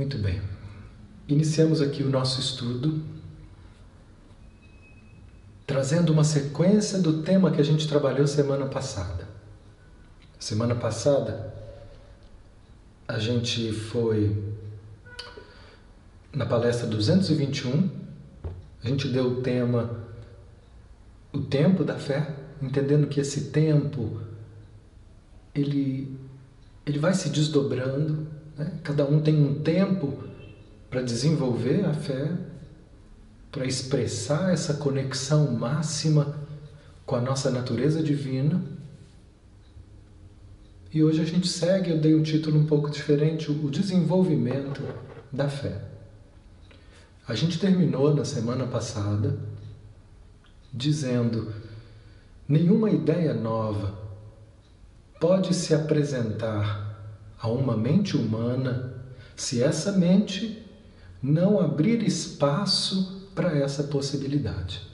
Muito bem. Iniciamos aqui o nosso estudo trazendo uma sequência do tema que a gente trabalhou semana passada. Semana passada a gente foi na palestra 221, a gente deu o tema o tempo da fé, entendendo que esse tempo ele ele vai se desdobrando, né? cada um tem um tempo para desenvolver a fé, para expressar essa conexão máxima com a nossa natureza divina. E hoje a gente segue, eu dei um título um pouco diferente, o desenvolvimento da fé. A gente terminou na semana passada dizendo: nenhuma ideia nova pode se apresentar a uma mente humana se essa mente não abrir espaço para essa possibilidade.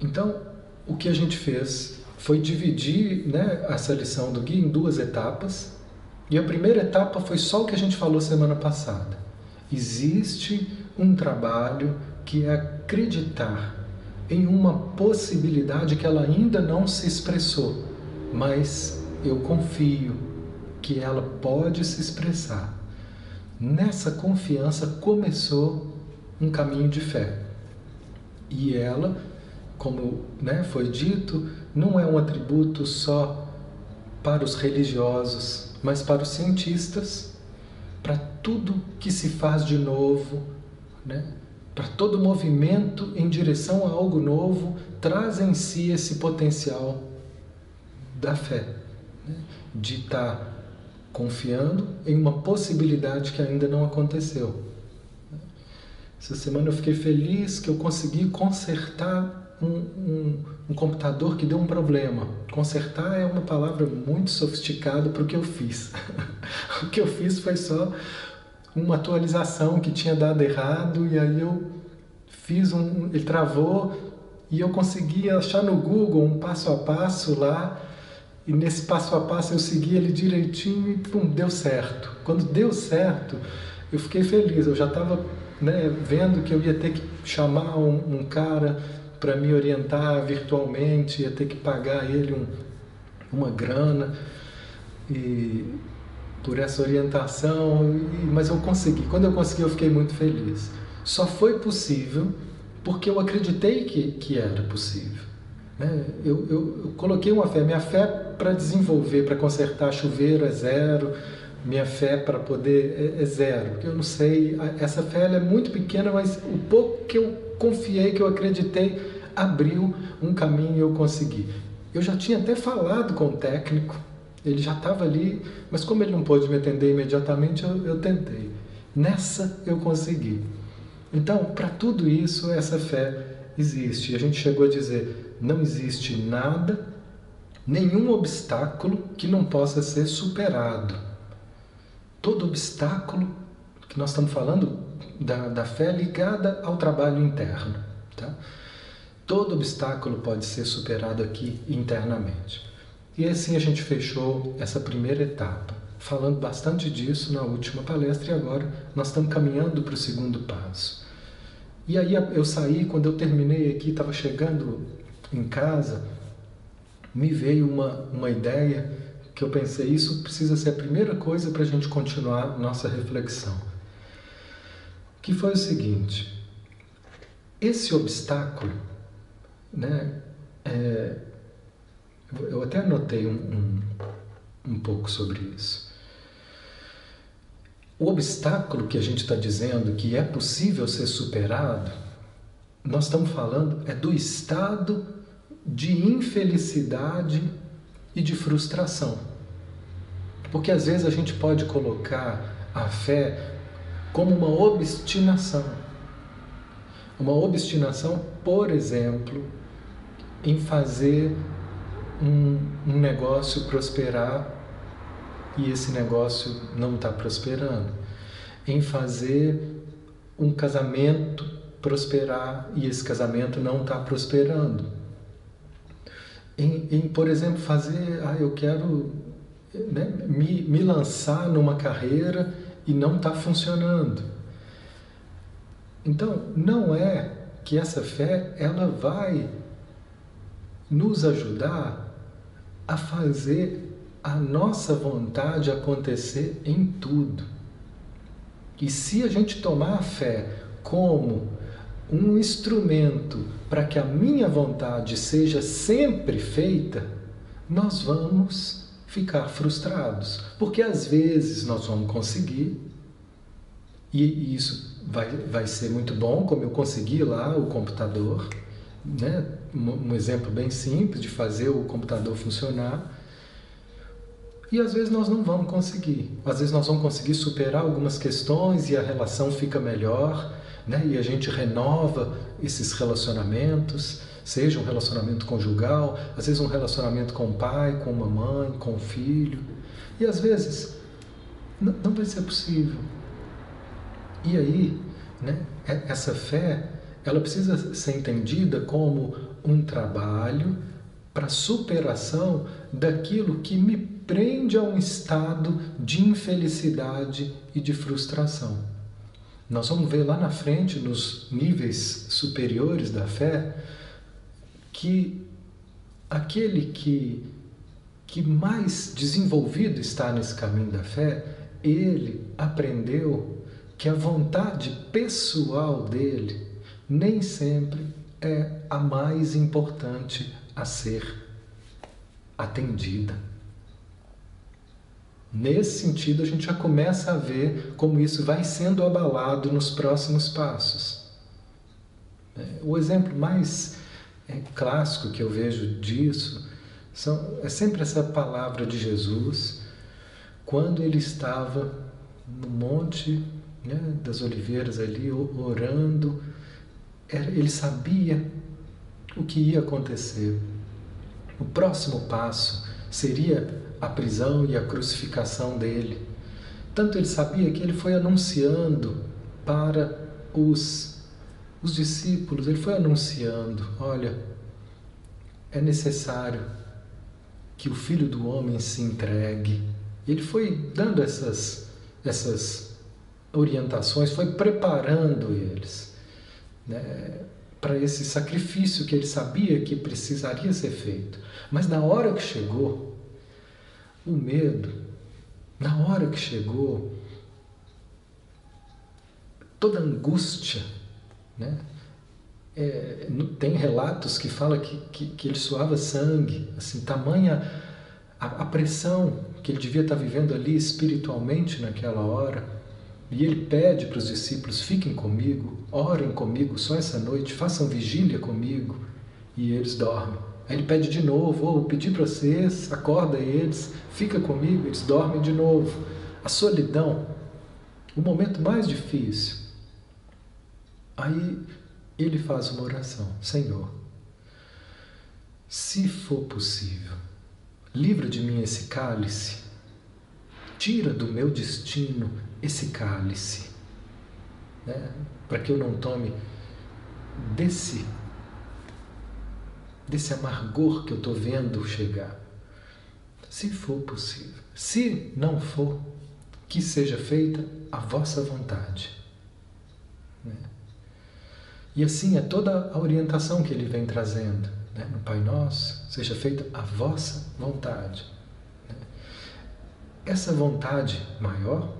Então, o que a gente fez foi dividir né, essa lição do guia em duas etapas. E a primeira etapa foi só o que a gente falou semana passada. Existe um trabalho que é acreditar em uma possibilidade que ela ainda não se expressou, mas eu confio que ela pode se expressar. Nessa confiança começou um caminho de fé. E ela, como né, foi dito, não é um atributo só para os religiosos, mas para os cientistas, para tudo que se faz de novo, né? para todo movimento em direção a algo novo, traz em si esse potencial da fé, né? de estar tá confiando em uma possibilidade que ainda não aconteceu. Essa semana eu fiquei feliz que eu consegui consertar um, um, um computador que deu um problema. Consertar é uma palavra muito sofisticada para o que eu fiz. o que eu fiz foi só uma atualização que tinha dado errado e aí eu fiz um, ele travou e eu consegui achar no Google um passo a passo lá e nesse passo a passo eu segui ele direitinho e pum, deu certo. Quando deu certo, eu fiquei feliz. Eu já estava né, vendo que eu ia ter que chamar um, um cara para me orientar virtualmente, ia ter que pagar ele um, uma grana. E por essa orientação, mas eu consegui. Quando eu consegui, eu fiquei muito feliz. Só foi possível porque eu acreditei que, que era possível. Né? Eu, eu, eu coloquei uma fé. Minha fé para desenvolver, para consertar chuveiro é zero. Minha fé para poder é, é, zero. Eu não sei, essa fé é muito pequena, mas o pouco que eu confiei, que eu acreditei, abriu um caminho e eu consegui. Eu já tinha até falado com o técnico ele já estava ali, mas como ele não pôde me atender imediatamente, eu, eu tentei. Nessa eu consegui. Então, para tudo isso, essa fé existe. E a gente chegou a dizer: não existe nada, nenhum obstáculo que não possa ser superado. Todo obstáculo que nós estamos falando da, da fé ligada ao trabalho interno. Tá? Todo obstáculo pode ser superado aqui internamente. E assim a gente fechou essa primeira etapa, falando bastante disso na última palestra e agora nós estamos caminhando para o segundo passo. E aí eu saí, quando eu terminei aqui, estava chegando em casa, me veio uma, uma ideia que eu pensei, isso precisa ser a primeira coisa para a gente continuar nossa reflexão. Que foi o seguinte, esse obstáculo, né, é, eu até anotei um, um, um pouco sobre isso. O obstáculo que a gente está dizendo que é possível ser superado, nós estamos falando é do estado de infelicidade e de frustração. Porque às vezes a gente pode colocar a fé como uma obstinação. Uma obstinação, por exemplo, em fazer um, um negócio prosperar e esse negócio não está prosperando, em fazer um casamento prosperar e esse casamento não está prosperando. Em, em, por exemplo, fazer, ah, eu quero né, me, me lançar numa carreira e não está funcionando. Então, não é que essa fé ela vai nos ajudar a fazer a nossa vontade acontecer em tudo. E se a gente tomar a fé como um instrumento para que a minha vontade seja sempre feita, nós vamos ficar frustrados. Porque às vezes nós vamos conseguir, e isso vai, vai ser muito bom, como eu consegui lá o computador, né? Um exemplo bem simples de fazer o computador funcionar. E às vezes nós não vamos conseguir. Às vezes nós vamos conseguir superar algumas questões e a relação fica melhor, né? e a gente renova esses relacionamentos seja um relacionamento conjugal, às vezes um relacionamento com o pai, com a mãe, com o filho. E às vezes não vai ser possível. E aí, né, essa fé, ela precisa ser entendida como um trabalho para superação daquilo que me prende a um estado de infelicidade e de frustração. Nós vamos ver lá na frente, nos níveis superiores da fé, que aquele que, que mais desenvolvido está nesse caminho da fé, ele aprendeu que a vontade pessoal dele nem sempre é a mais importante a ser atendida. Nesse sentido, a gente já começa a ver como isso vai sendo abalado nos próximos passos. É, o exemplo mais é, clássico que eu vejo disso são, é sempre essa palavra de Jesus quando ele estava no Monte né, das Oliveiras ali orando, ele sabia o que ia acontecer. O próximo passo seria a prisão e a crucificação dele. Tanto ele sabia que ele foi anunciando para os os discípulos, ele foi anunciando: olha, é necessário que o filho do homem se entregue. Ele foi dando essas, essas orientações, foi preparando eles né, para esse sacrifício que ele sabia que precisaria ser feito. Mas na hora que chegou, o medo, na hora que chegou, toda angústia né? É, tem relatos que fala que, que, que, ele suava sangue, assim, tamanha a, a, pressão que ele devia estar vivendo ali espiritualmente naquela hora. E ele pede para os discípulos: fiquem comigo, orem comigo só essa noite, façam vigília comigo. E eles dormem. Aí ele pede de novo: vou pedir para vocês, acorda eles, fica comigo, eles dormem de novo. A solidão, o momento mais difícil Aí ele faz uma oração: Senhor, se for possível, livra de mim esse cálice, tira do meu destino esse cálice, né? para que eu não tome desse desse amargor que eu estou vendo chegar. Se for possível. Se não for, que seja feita a vossa vontade. Né? E assim é toda a orientação que ele vem trazendo. Né? No Pai Nosso, seja feita a vossa vontade. Né? Essa vontade maior,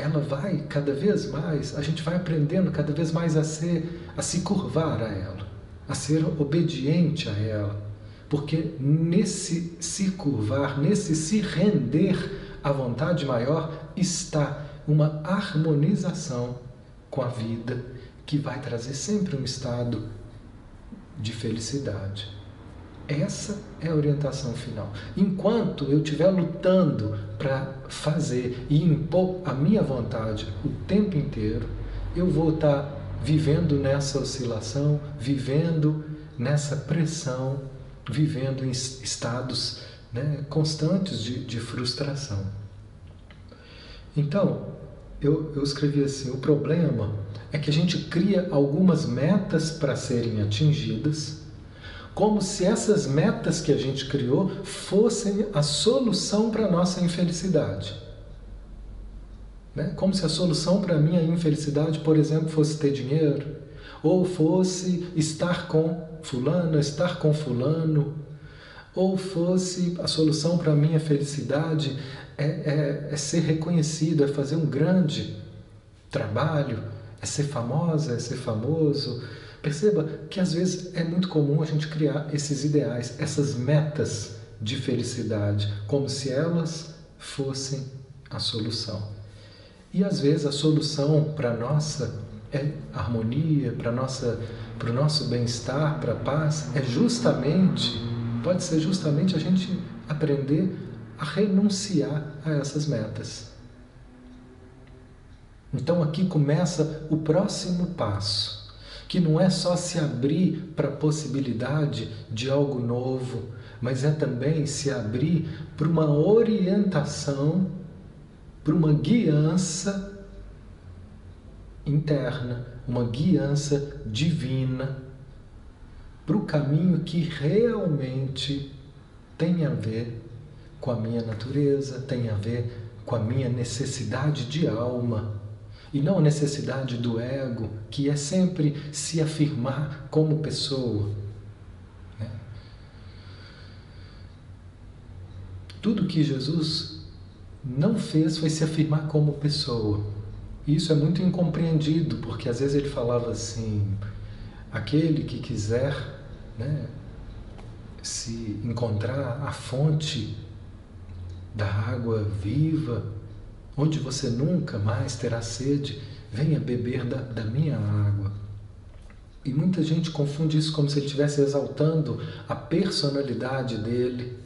ela vai cada vez mais, a gente vai aprendendo cada vez mais a ser, a se curvar a ela, a ser obediente a ela. Porque nesse se curvar, nesse se render à vontade maior, está uma harmonização com a vida que vai trazer sempre um estado de felicidade. Essa é a orientação final. Enquanto eu estiver lutando para fazer e impor a minha vontade o tempo inteiro, eu vou estar tá vivendo nessa oscilação, vivendo nessa pressão, vivendo em estados né, constantes de, de frustração. Então, eu, eu escrevi assim: o problema é que a gente cria algumas metas para serem atingidas, como se essas metas que a gente criou fossem a solução para a nossa infelicidade. Né? Como se a solução para a minha infelicidade, por exemplo, fosse ter dinheiro, ou fosse estar com fulano, estar com fulano, ou fosse a solução para a minha felicidade é, é, é, ser reconhecido, é fazer um grande trabalho, é ser famosa, é ser famoso. Perceba que às vezes é muito comum a gente criar esses ideais, essas metas de felicidade, como se elas fossem a solução. E às vezes a solução para nossa é harmonia, para nossa para o nosso bem-estar, para a paz, é justamente, pode ser justamente a gente aprender a renunciar a essas metas. Então aqui começa o próximo passo, que não é só se abrir para a possibilidade de algo novo, mas é também se abrir para uma orientação para uma guiança interna, uma guiança divina para o caminho que realmente tem a ver com a minha natureza, tem a ver com a minha necessidade de alma. E não a necessidade do ego, que é sempre se afirmar como pessoa. Né? Tudo que Jesus não fez foi se afirmar como pessoa. E isso é muito incompreendido, porque às vezes ele falava assim: aquele que quiser né, se encontrar a fonte da água viva, onde você nunca mais terá sede, venha beber da, da minha água. E muita gente confunde isso como se ele estivesse exaltando a personalidade dele,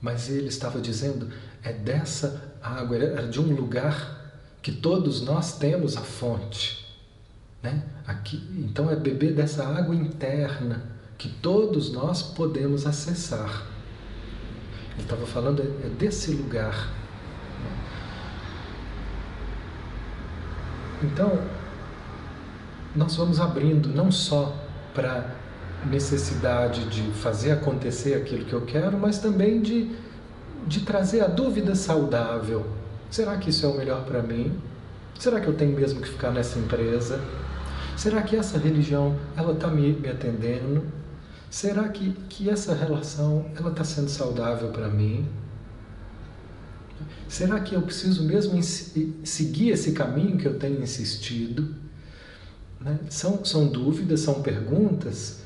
mas ele estava dizendo: é dessa água, era de um lugar que todos nós temos a fonte. Né? Aqui, então é beber dessa água interna que todos nós podemos acessar. Ele estava falando é, é desse lugar. Então, nós vamos abrindo não só para necessidade de fazer acontecer aquilo que eu quero, mas também de de trazer a dúvida saudável. Será que isso é o melhor para mim? Será que eu tenho mesmo que ficar nessa empresa? Será que essa religião ela está me, me atendendo? Será que, que essa relação ela está sendo saudável para mim? Será que eu preciso mesmo seguir esse caminho que eu tenho insistido? Né? São, são dúvidas, são perguntas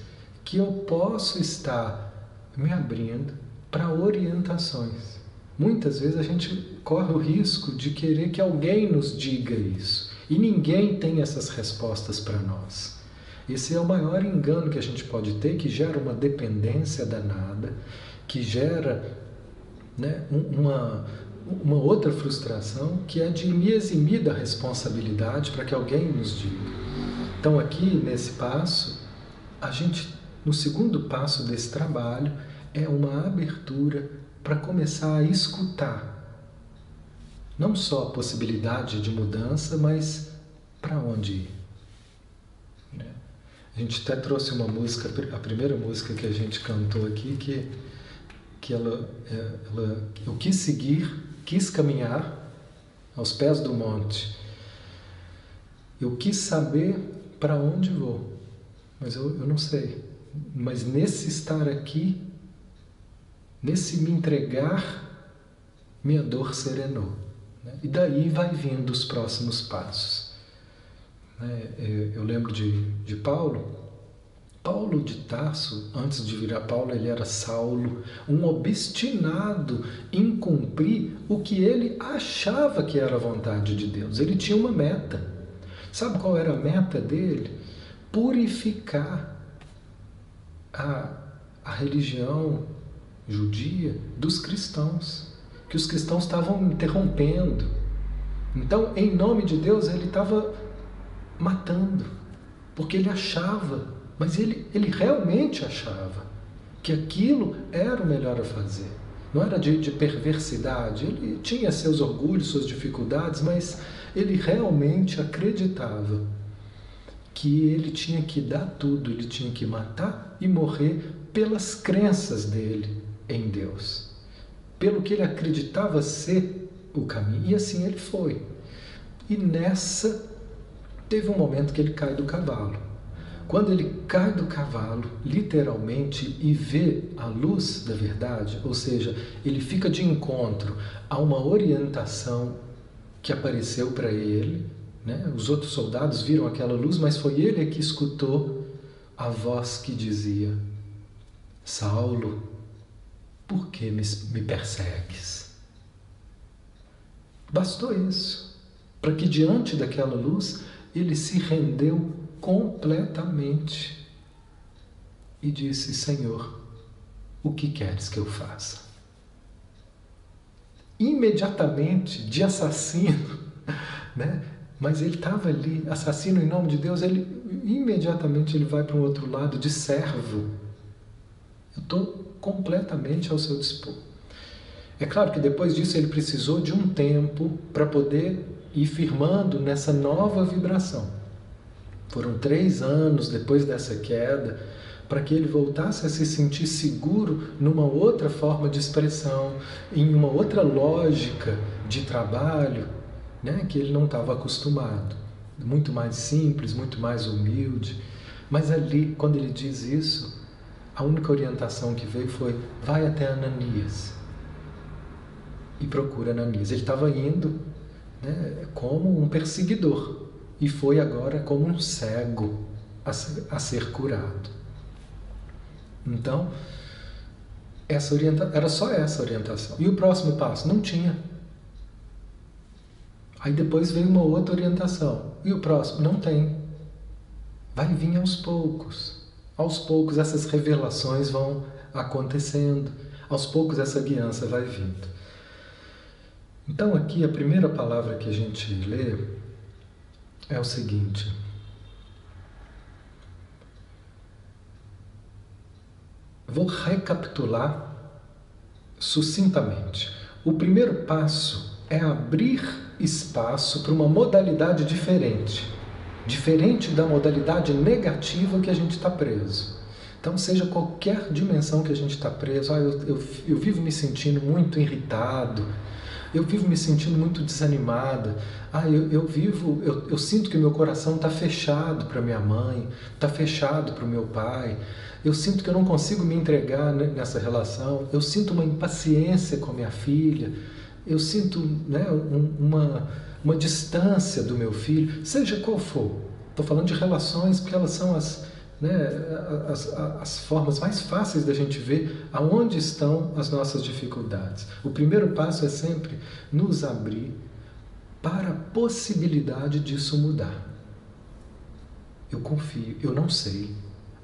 que eu posso estar me abrindo para orientações. Muitas vezes a gente corre o risco de querer que alguém nos diga isso. E ninguém tem essas respostas para nós. Esse é o maior engano que a gente pode ter, que gera uma dependência danada, que gera né, uma, uma outra frustração, que é de me eximir da responsabilidade para que alguém nos diga. Então, aqui nesse passo, a gente, no segundo passo desse trabalho, é uma abertura para começar a escutar não só a possibilidade de mudança, mas para onde ir. Né? A gente até trouxe uma música, a primeira música que a gente cantou aqui, que, que ela, ela, eu quis seguir, quis caminhar aos pés do monte. Eu quis saber para onde vou, mas eu, eu não sei. Mas nesse estar aqui, Nesse me entregar, minha dor serenou. Né? E daí vai vindo os próximos passos. Né? Eu lembro de, de Paulo. Paulo de Tarso, antes de virar Paulo, ele era Saulo, um obstinado em cumprir o que ele achava que era a vontade de Deus. Ele tinha uma meta. Sabe qual era a meta dele? Purificar a, a religião judia dos cristãos, que os cristãos estavam interrompendo. Então, em nome de Deus, ele estava matando, porque ele achava, mas ele, ele realmente achava que aquilo era o melhor a fazer. Não era de, de perversidade, ele tinha seus orgulhos, suas dificuldades, mas ele realmente acreditava que ele tinha que dar tudo, ele tinha que matar e morrer pelas crenças dele em Deus, pelo que ele acreditava ser o caminho. E assim ele foi. E nessa teve um momento que ele cai do cavalo. Quando ele cai do cavalo, literalmente, e vê a luz da verdade, ou seja, ele fica de encontro a uma orientação que apareceu para ele. Né? Os outros soldados viram aquela luz, mas foi ele que escutou a voz que dizia: Saulo, por que me, me persegues? Bastou isso, para que diante daquela luz ele se rendeu completamente e disse: Senhor, o que queres que eu faça? Imediatamente, de assassino, né? mas ele estava ali, assassino em nome de Deus, ele imediatamente ele vai para o outro lado de servo. Eu estou completamente ao seu dispor. É claro que depois disso ele precisou de um tempo para poder ir firmando nessa nova vibração. Foram três anos depois dessa queda para que ele voltasse a se sentir seguro numa outra forma de expressão, em uma outra lógica de trabalho, né, que ele não estava acostumado. Muito mais simples, muito mais humilde. Mas ali, quando ele diz isso, a única orientação que veio foi: vai até Ananias e procura Ananias. Ele estava indo né, como um perseguidor e foi agora como um cego a ser, a ser curado. Então, essa orienta era só essa orientação. E o próximo passo? Não tinha. Aí depois veio uma outra orientação. E o próximo? Não tem. Vai vir aos poucos. Aos poucos essas revelações vão acontecendo. Aos poucos essa guiança vai vindo. Então aqui a primeira palavra que a gente lê é o seguinte. Vou recapitular sucintamente. O primeiro passo é abrir espaço para uma modalidade diferente, diferente da modalidade negativa que a gente está preso. Então, seja qualquer dimensão que a gente está preso, ah, eu, eu, eu vivo me sentindo muito irritado, eu vivo me sentindo muito desanimada. Ah, eu, eu vivo, eu, eu sinto que meu coração está fechado para minha mãe, está fechado para o meu pai. Eu sinto que eu não consigo me entregar nessa relação. Eu sinto uma impaciência com a minha filha. Eu sinto né, uma, uma distância do meu filho, seja qual for. Estou falando de relações porque elas são as, né, as, as, formas mais fáceis da gente ver aonde estão as nossas dificuldades. O primeiro passo é sempre nos abrir para a possibilidade disso mudar. Eu confio, eu não sei,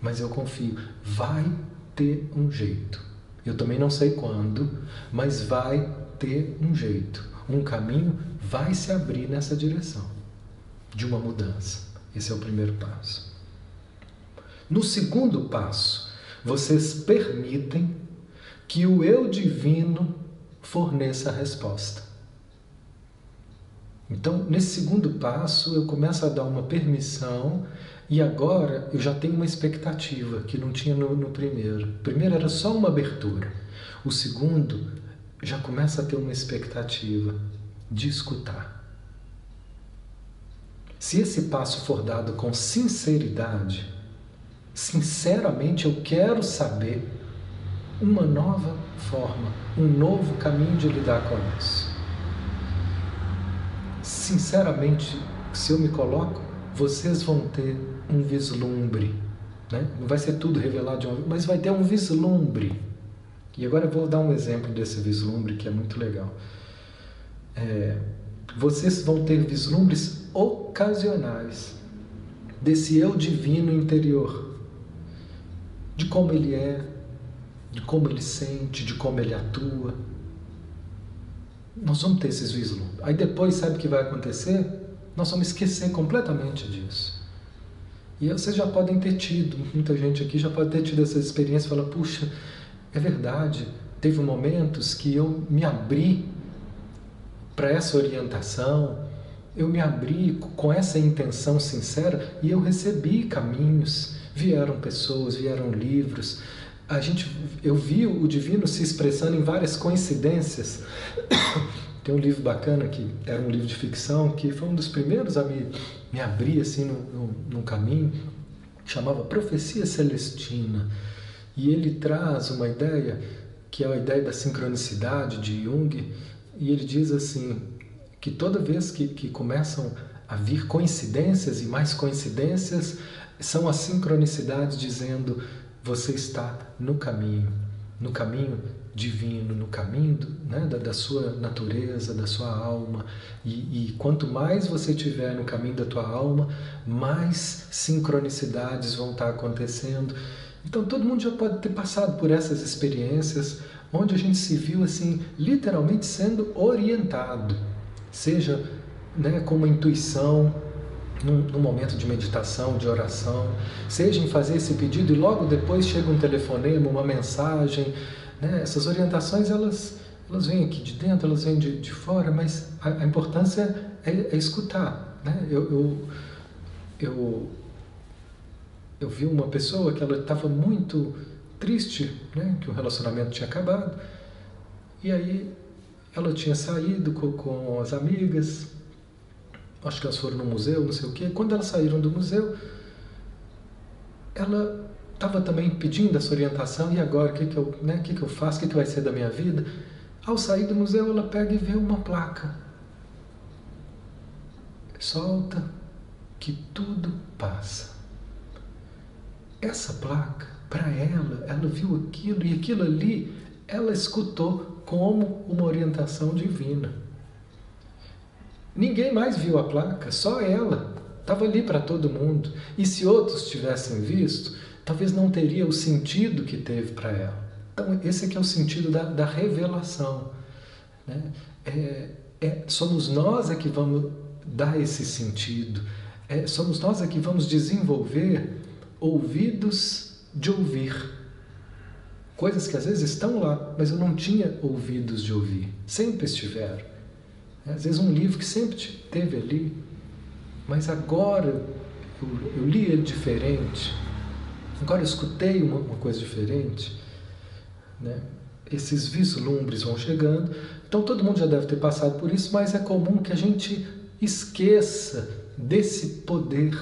mas eu confio. Vai ter um jeito. Eu também não sei quando, mas vai ter um jeito. Um caminho vai se abrir nessa direção de uma mudança. Esse é o primeiro passo. No segundo passo, vocês permitem que o eu divino forneça a resposta. Então, nesse segundo passo, eu começo a dar uma permissão e agora eu já tenho uma expectativa que não tinha no, no primeiro. O primeiro era só uma abertura. O segundo já começa a ter uma expectativa de escutar. Se esse passo for dado com sinceridade, Sinceramente, eu quero saber uma nova forma, um novo caminho de lidar com isso. Sinceramente, se eu me coloco, vocês vão ter um vislumbre. Né? Não vai ser tudo revelado de uma vez, mas vai ter um vislumbre. E agora eu vou dar um exemplo desse vislumbre que é muito legal. É, vocês vão ter vislumbres ocasionais desse eu divino interior de como ele é, de como ele sente, de como ele atua. Nós vamos ter esses vislumbres. Aí depois, sabe o que vai acontecer? Nós vamos esquecer completamente disso. E vocês já podem ter tido, muita gente aqui já pode ter tido essa experiência, fala, puxa, é verdade, teve momentos que eu me abri para essa orientação, eu me abri com essa intenção sincera e eu recebi caminhos, vieram pessoas, vieram livros. A gente, eu vi o divino se expressando em várias coincidências. Tem um livro bacana que era um livro de ficção que foi um dos primeiros a me, me abrir assim no, no, no caminho, chamava Profecia Celestina. E ele traz uma ideia que é a ideia da sincronicidade de Jung, e ele diz assim que toda vez que, que começam a vir coincidências e mais coincidências, são as sincronicidades dizendo você está no caminho, no caminho divino, no caminho né, da, da, sua natureza, da sua alma. E, e quanto mais você estiver no caminho da tua alma, mais sincronicidades vão estar acontecendo. Então todo mundo já pode ter passado por essas experiências onde a gente se viu assim, literalmente sendo orientado, seja né, com uma intuição, num, momento de meditação, de oração, seja em fazer esse pedido e logo depois chega um telefonema, uma mensagem. Né? Essas orientações elas, elas vêm aqui de dentro, elas vêm de, de fora, mas a, a importância é, é, escutar. Né? Eu, eu, eu, eu vi uma pessoa que ela estava muito triste, né? que o relacionamento tinha acabado, e aí ela tinha saído com, com as amigas, acho que elas foram no museu, não sei o quê. Quando elas saíram do museu, ela estava também pedindo essa orientação, e agora, o que, que, eu, né, que, que eu faço, o que, que vai ser da minha vida? Ao sair do museu, ela pega e vê uma placa. Solta que tudo passa. Essa placa, para ela, ela viu aquilo e aquilo ali, ela escutou como uma orientação divina. Ninguém mais viu a placa, só ela. Estava ali para todo mundo. E se outros tivessem visto, talvez não teria o sentido que teve para ela. Então, esse aqui é o sentido da, da revelação. Né? É, é, somos nós é que vamos dar esse sentido. É, somos nós é que vamos desenvolver ouvidos de ouvir. Coisas que às vezes estão lá, mas eu não tinha ouvidos de ouvir. Sempre estiveram. Às vezes um livro que sempre teve ali, mas agora eu, eu li ele diferente, agora eu escutei uma, uma coisa diferente. Né? Esses vislumbres vão chegando. Então todo mundo já deve ter passado por isso, mas é comum que a gente esqueça desse poder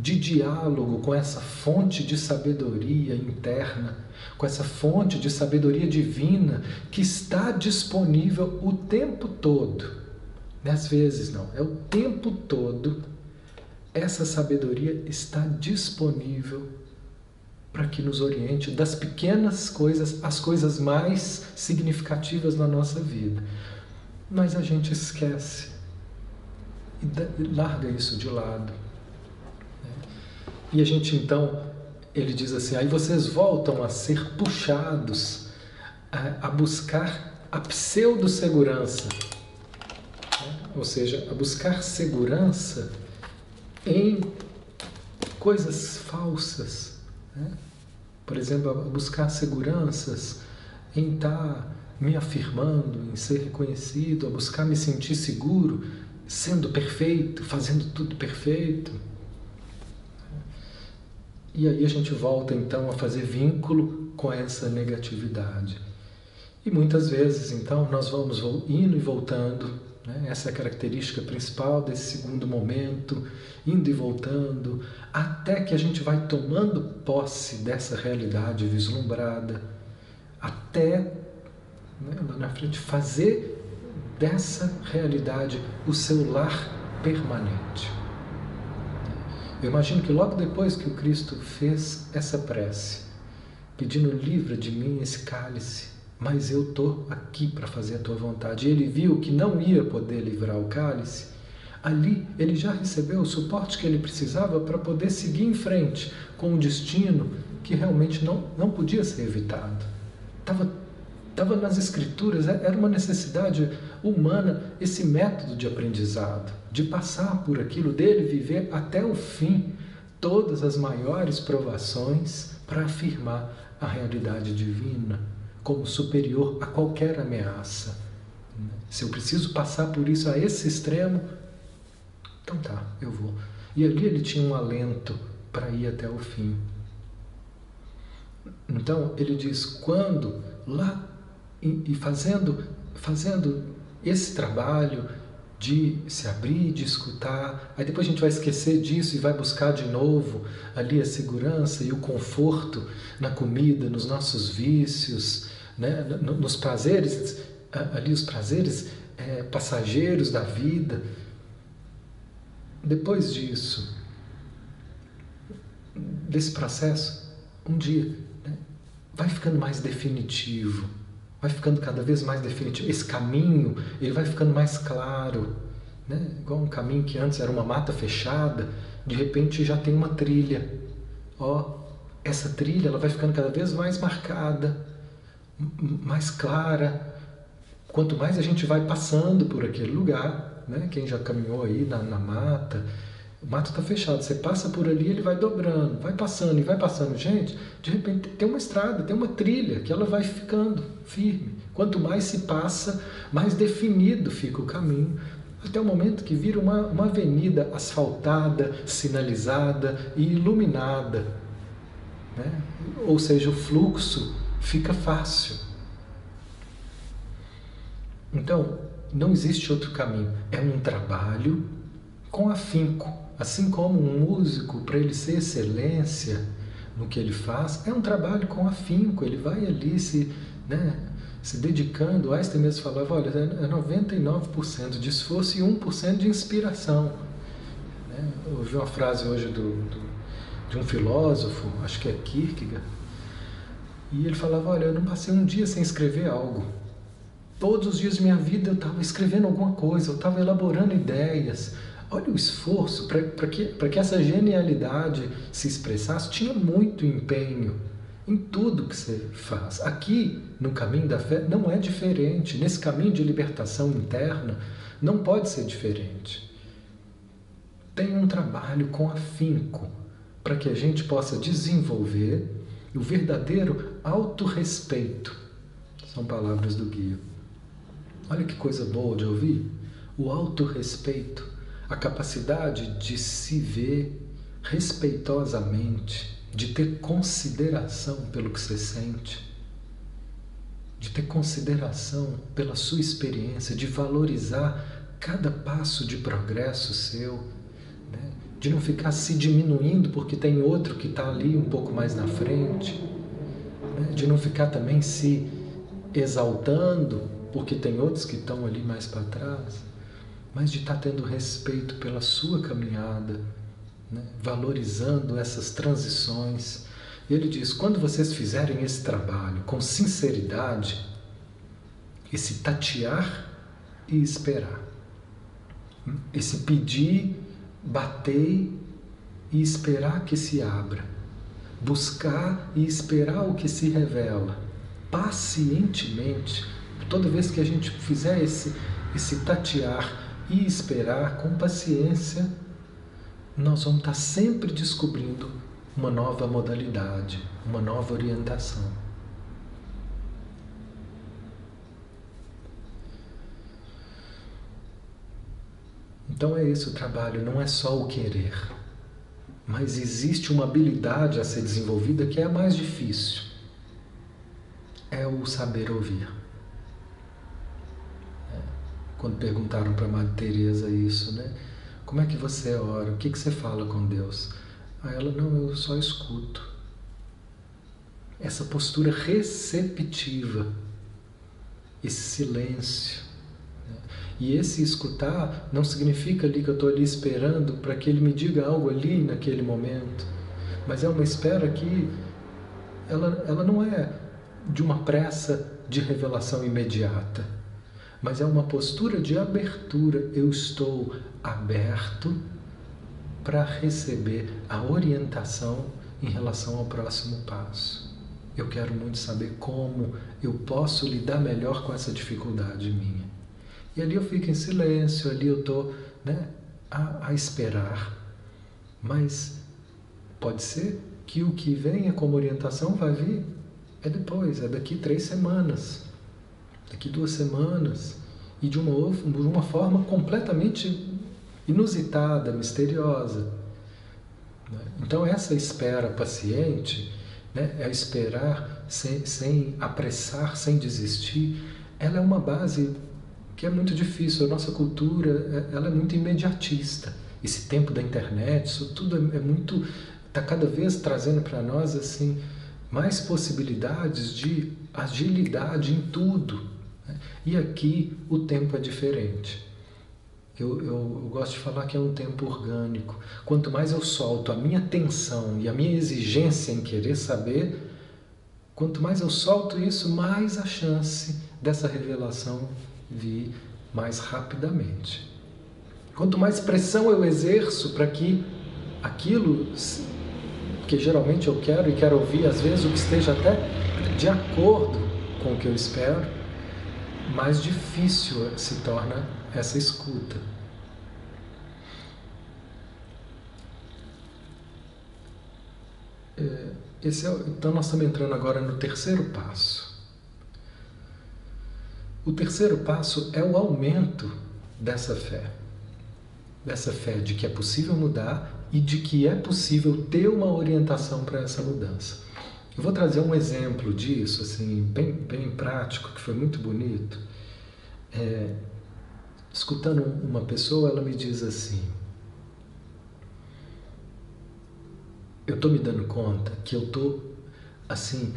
de diálogo com essa fonte de sabedoria interna, com essa fonte de sabedoria divina que está disponível o tempo todo. Às vezes não, é o tempo todo. Essa sabedoria está disponível para que nos oriente das pequenas coisas às coisas mais significativas na nossa vida. Mas a gente esquece e larga isso de lado. E a gente então, ele diz assim: aí vocês voltam a ser puxados a, a buscar a pseudo-segurança, né? ou seja, a buscar segurança em coisas falsas. Né? Por exemplo, a buscar seguranças em estar tá me afirmando, em ser reconhecido, a buscar me sentir seguro, sendo perfeito, fazendo tudo perfeito. E aí a gente volta então a fazer vínculo com essa negatividade. E muitas vezes então nós vamos indo e voltando, né? essa é a característica principal desse segundo momento, indo e voltando, até que a gente vai tomando posse dessa realidade vislumbrada, até né, lá na frente fazer dessa realidade o seu lar permanente. Eu imagino que logo depois que o Cristo fez essa prece, pedindo livra de mim esse cálice, mas eu estou aqui para fazer a tua vontade. E ele viu que não ia poder livrar o cálice. Ali ele já recebeu o suporte que ele precisava para poder seguir em frente com um destino que realmente não, não podia ser evitado. Estava Estava nas escrituras, é, era uma necessidade humana esse método de aprendizado, de passar por aquilo, dele viver até o fim todas as maiores provações para afirmar a realidade divina como superior a qualquer ameaça. Se eu preciso passar por isso a esse extremo, Então tá, eu vou. E ali ele tinha um alento para ir até o fim. Então ele diz: quando lá e fazendo, fazendo esse trabalho de se abrir, de escutar, aí depois a gente vai esquecer disso e vai buscar de novo ali a segurança e o conforto na comida, nos nossos vícios, né? nos prazeres, ali os prazeres é, passageiros da vida. Depois disso, desse processo, um dia né, vai ficando mais definitivo, vai ficando cada vez mais definitivo. Esse caminho ele vai ficando mais claro, né? igual um caminho que antes era uma mata fechada, de repente já tem uma trilha. Ó, essa trilha ela vai ficando cada vez mais marcada, mais clara. Quanto mais a gente vai passando por aquele lugar, né? quem já caminhou aí na, na mata, o mato está fechado, você passa por ali, ele vai dobrando, vai passando e vai passando. Gente, de repente tem uma estrada, tem uma trilha que ela vai ficando firme. Quanto mais se passa, mais definido fica o caminho, até o momento que vira uma, uma avenida asfaltada, sinalizada e iluminada. Né? Ou seja, o fluxo fica fácil. Então, não existe outro caminho. É um trabalho com afinco Assim como um músico, para ele ser excelência no que ele faz, é um trabalho com afinco, ele vai ali se, né, se dedicando. Einstein mesmo falava: olha, é 99% de esforço e 1% de inspiração. Né? Eu ouvi uma frase hoje do, do, de um filósofo, acho que é Kierkegaard, e ele falava: olha, eu não passei um dia sem escrever algo. Todos os dias da minha vida eu estava escrevendo alguma coisa, eu estava elaborando ideias, Olha o esforço para que, que essa genialidade se expressasse. Tinha muito empenho em tudo que você faz. Aqui, no caminho da fé, não é diferente. Nesse caminho de libertação interna, não pode ser diferente. Tem um trabalho com afinco para que a gente possa desenvolver o verdadeiro autorrespeito. São palavras do guia. Olha que coisa boa de ouvir. O autorrespeito a capacidade de se ver respeitosamente, de ter consideração pelo que você sente, de ter consideração pela sua experiência, de valorizar cada passo de progresso seu, né? de não ficar se diminuindo porque tem outro que está ali um pouco mais na frente, né? de não ficar também se exaltando porque tem outros que estão ali mais para trás mas de estar tá tendo respeito pela sua caminhada, né? valorizando essas transições. E ele diz: quando vocês fizerem esse trabalho com sinceridade, esse tatear e esperar, esse pedir, bater e esperar que se abra, buscar e esperar o que se revela, pacientemente, toda vez que a gente fizer esse, esse tatear e esperar com paciência, nós vamos estar sempre descobrindo uma nova modalidade, uma nova orientação. Então é esse o trabalho, não é só o querer, mas existe uma habilidade a ser desenvolvida que é a mais difícil. É o saber ouvir quando perguntaram para Madre Teresa isso, né? Como é que você ora? O que, que você fala com Deus? Aí ela, não, eu só escuto. Essa postura receptiva, esse silêncio. Né? E esse escutar não significa ali que eu estou ali esperando para que ele me diga algo ali naquele momento, mas é uma espera que ela, ela não é de uma pressa de revelação imediata mas é uma postura de abertura. Eu estou aberto para receber a orientação em relação ao próximo passo. Eu quero muito saber como eu posso lidar melhor com essa dificuldade minha. E ali eu fico em silêncio, ali eu estou né, a, a esperar. Mas pode ser que o que venha como orientação vai vir é depois, é daqui três semanas daqui duas semanas, e de uma, de uma forma completamente inusitada, misteriosa. Né? Então, essa espera paciente, né, é esperar sem, sem apressar, sem desistir, ela é uma base que é muito difícil. A nossa cultura é, ela é muito imediatista. Esse tempo da internet, isso tudo é, é muito está cada vez trazendo para nós assim mais possibilidades de agilidade em tudo. Né? E aqui o tempo é diferente. Eu, eu, eu, gosto de falar que é um tempo orgânico. Quanto mais eu solto a minha tensão e a minha exigência em querer saber, quanto mais eu solto isso, mais a chance dessa revelação vir mais rapidamente. Quanto mais pressão eu exerço para que aquilo que geralmente eu quero e quero ouvir, às vezes, o que esteja até de acordo com o que eu espero, mais difícil se torna essa escuta. É, é, então, nós estamos entrando agora no terceiro passo. O terceiro passo é o aumento dessa fé. Dessa fé de que é possível mudar e de que é possível ter uma orientação para essa mudança. Eu vou trazer um exemplo disso, assim, bem, bem prático, que foi muito bonito. É, escutando uma pessoa, ela me diz assim: Eu estou me dando conta que eu estou, assim,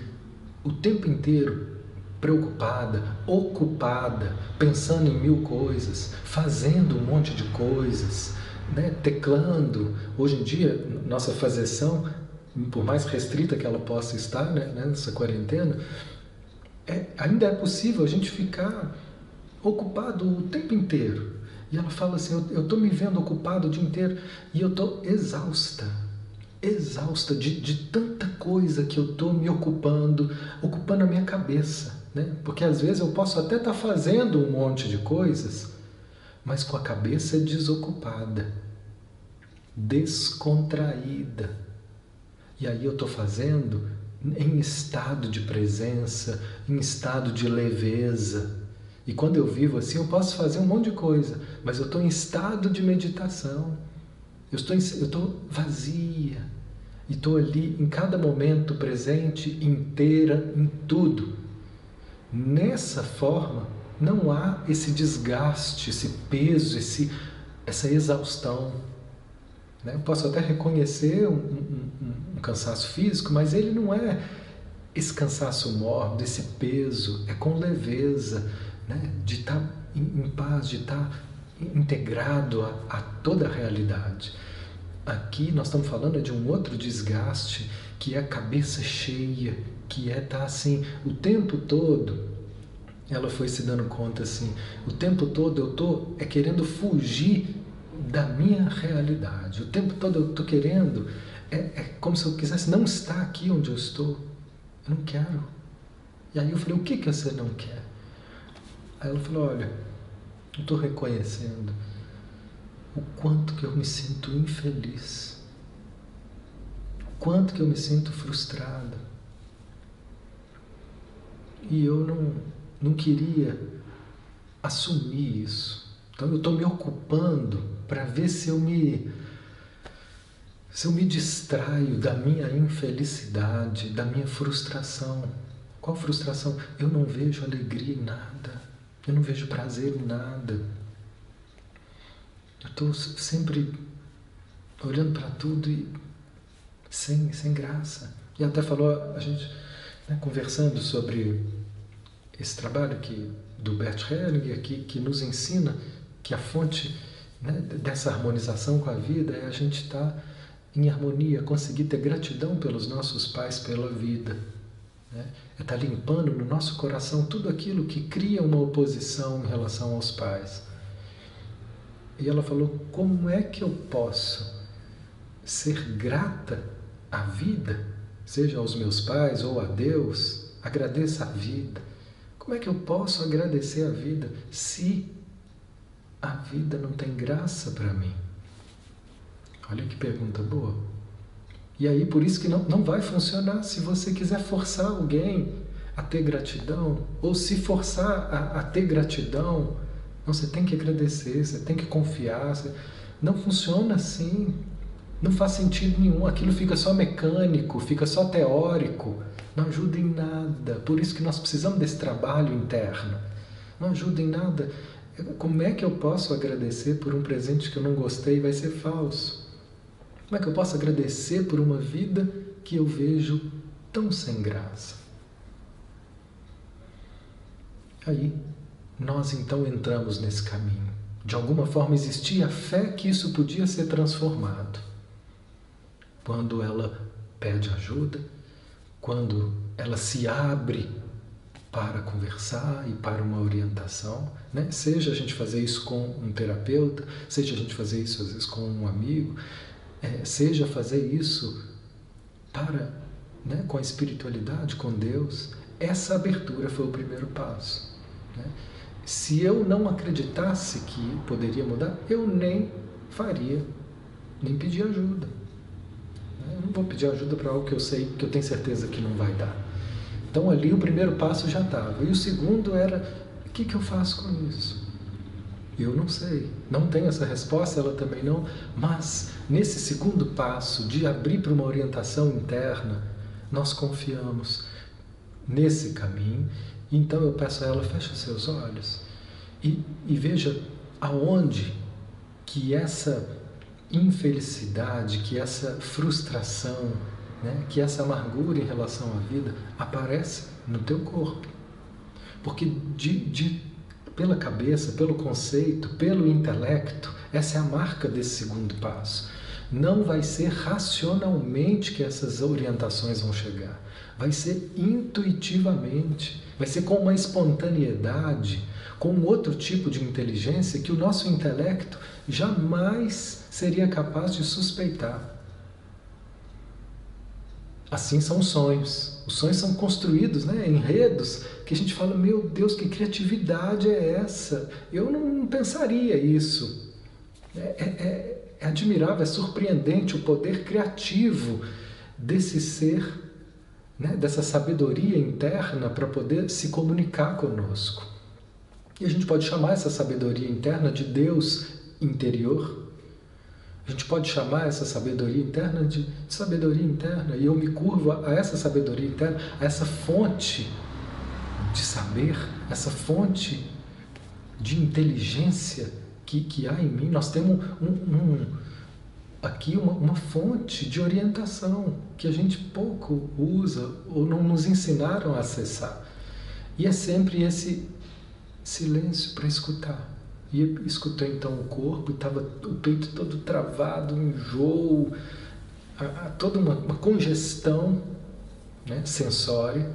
o tempo inteiro preocupada, ocupada, pensando em mil coisas, fazendo um monte de coisas, né, teclando. Hoje em dia, nossa fazeção, por mais restrita que ela possa estar né, né, nessa quarentena, é, ainda é possível a gente ficar ocupado o tempo inteiro. E ela fala assim: Eu estou me vendo ocupado o dia inteiro e eu estou exausta. Exausta de, de tanta coisa que eu estou me ocupando, ocupando a minha cabeça. Né? Porque às vezes eu posso até estar tá fazendo um monte de coisas, mas com a cabeça desocupada, descontraída. E aí eu estou fazendo em estado de presença, em estado de leveza. E quando eu vivo assim, eu posso fazer um monte de coisa, mas eu estou em estado de meditação. Eu estou, eu estou vazia. E estou ali em cada momento presente, inteira, em tudo. Nessa forma, não há esse desgaste, esse peso, esse, essa exaustão. Né? Eu posso até reconhecer um, um, cansaço físico, mas ele não é esse cansaço mórbido, esse peso, é com leveza, né? de estar tá em, em paz, de estar tá integrado a, a toda a realidade. Aqui nós estamos falando de um outro desgaste, que é a cabeça cheia, que é estar tá assim o tempo todo ela foi se dando conta assim, o tempo todo eu tô é querendo fugir da minha realidade. O tempo todo eu tô querendo é, é como se eu quisesse não estar aqui onde eu estou. Eu não quero. E aí eu falei, o que que você não quer? Aí ela falou, olha, eu estou reconhecendo o quanto que eu me sinto infeliz, o quanto que eu me sinto frustrada. E eu não, não queria assumir isso. Então eu estou me ocupando para ver se eu me se eu me distraio da minha infelicidade, da minha frustração. Qual frustração? Eu não vejo alegria em nada. Eu não vejo prazer em nada. Eu estou sempre olhando para tudo e sem, sem graça. E até falou, a gente né, conversando sobre esse trabalho que, do Bert Hellinger que, que nos ensina que a fonte né, dessa harmonização com a vida é a gente estar tá em harmonia, conseguir ter gratidão pelos nossos pais, pela vida. Né? É estar tá limpando no nosso coração tudo aquilo que cria uma oposição em relação aos pais. E ela falou: como é que eu posso ser grata à vida, seja aos meus pais ou a Deus? Agradeça a vida como é que eu posso agradecer a vida se a vida não tem graça para mim? Olha que pergunta boa. E aí, por isso que não, não vai funcionar se você quiser forçar alguém a ter gratidão, ou se forçar a, a ter gratidão, não, você tem que agradecer, você tem que confiar. Você... Não funciona assim. Não faz sentido nenhum. Aquilo fica só mecânico, fica só teórico. Não ajuda em nada. Por isso que nós precisamos desse trabalho interno. Não ajuda em nada. Como é que eu posso agradecer por um presente que eu não gostei vai ser falso? Como é que eu posso agradecer por uma vida que eu vejo tão sem graça? Aí, nós então entramos nesse caminho. De alguma forma existia a fé que isso podia ser transformado. Quando ela pede ajuda, quando ela se abre para conversar e para uma orientação, né? seja a gente fazer isso com um terapeuta, seja a gente fazer isso às vezes com um amigo, é, seja fazer isso para, né, com a espiritualidade, com Deus, essa abertura foi o primeiro passo. Né? Se eu não acreditasse que poderia mudar, eu nem faria, nem pedir ajuda. Eu não vou pedir ajuda para algo que eu sei, que eu tenho certeza que não vai dar. Então ali o primeiro passo já estava. E o segundo era: o que, que eu faço com isso? Eu não sei. Não tenho essa resposta, ela também não. Mas nesse segundo passo de abrir para uma orientação interna, nós confiamos nesse caminho então eu peço a ela, feche os seus olhos e, e veja aonde que essa infelicidade, que essa frustração, né, que essa amargura em relação à vida aparece no teu corpo. Porque de, de, pela cabeça, pelo conceito, pelo intelecto, essa é a marca desse segundo passo. Não vai ser racionalmente que essas orientações vão chegar, vai ser intuitivamente vai ser com uma espontaneidade, com outro tipo de inteligência que o nosso intelecto jamais seria capaz de suspeitar. Assim são os sonhos. Os sonhos são construídos, né, enredos, que a gente fala: meu Deus, que criatividade é essa? Eu não pensaria isso. É, é, é, é admirável, é surpreendente o poder criativo desse ser né, dessa sabedoria interna para poder se comunicar conosco. E a gente pode chamar essa sabedoria interna de Deus interior. A gente pode chamar essa sabedoria interna de, de sabedoria interna. E eu me curvo a essa sabedoria interna, a essa fonte de saber, essa fonte de inteligência que, que há em mim. Nós temos um, um, aqui uma, uma fonte de orientação que a gente pouco usa ou não nos ensinaram a acessar. E é sempre esse silêncio para escutar. E escutou então o corpo, estava o peito todo travado, um enjoo, a, a, toda uma, uma congestão né, sensória.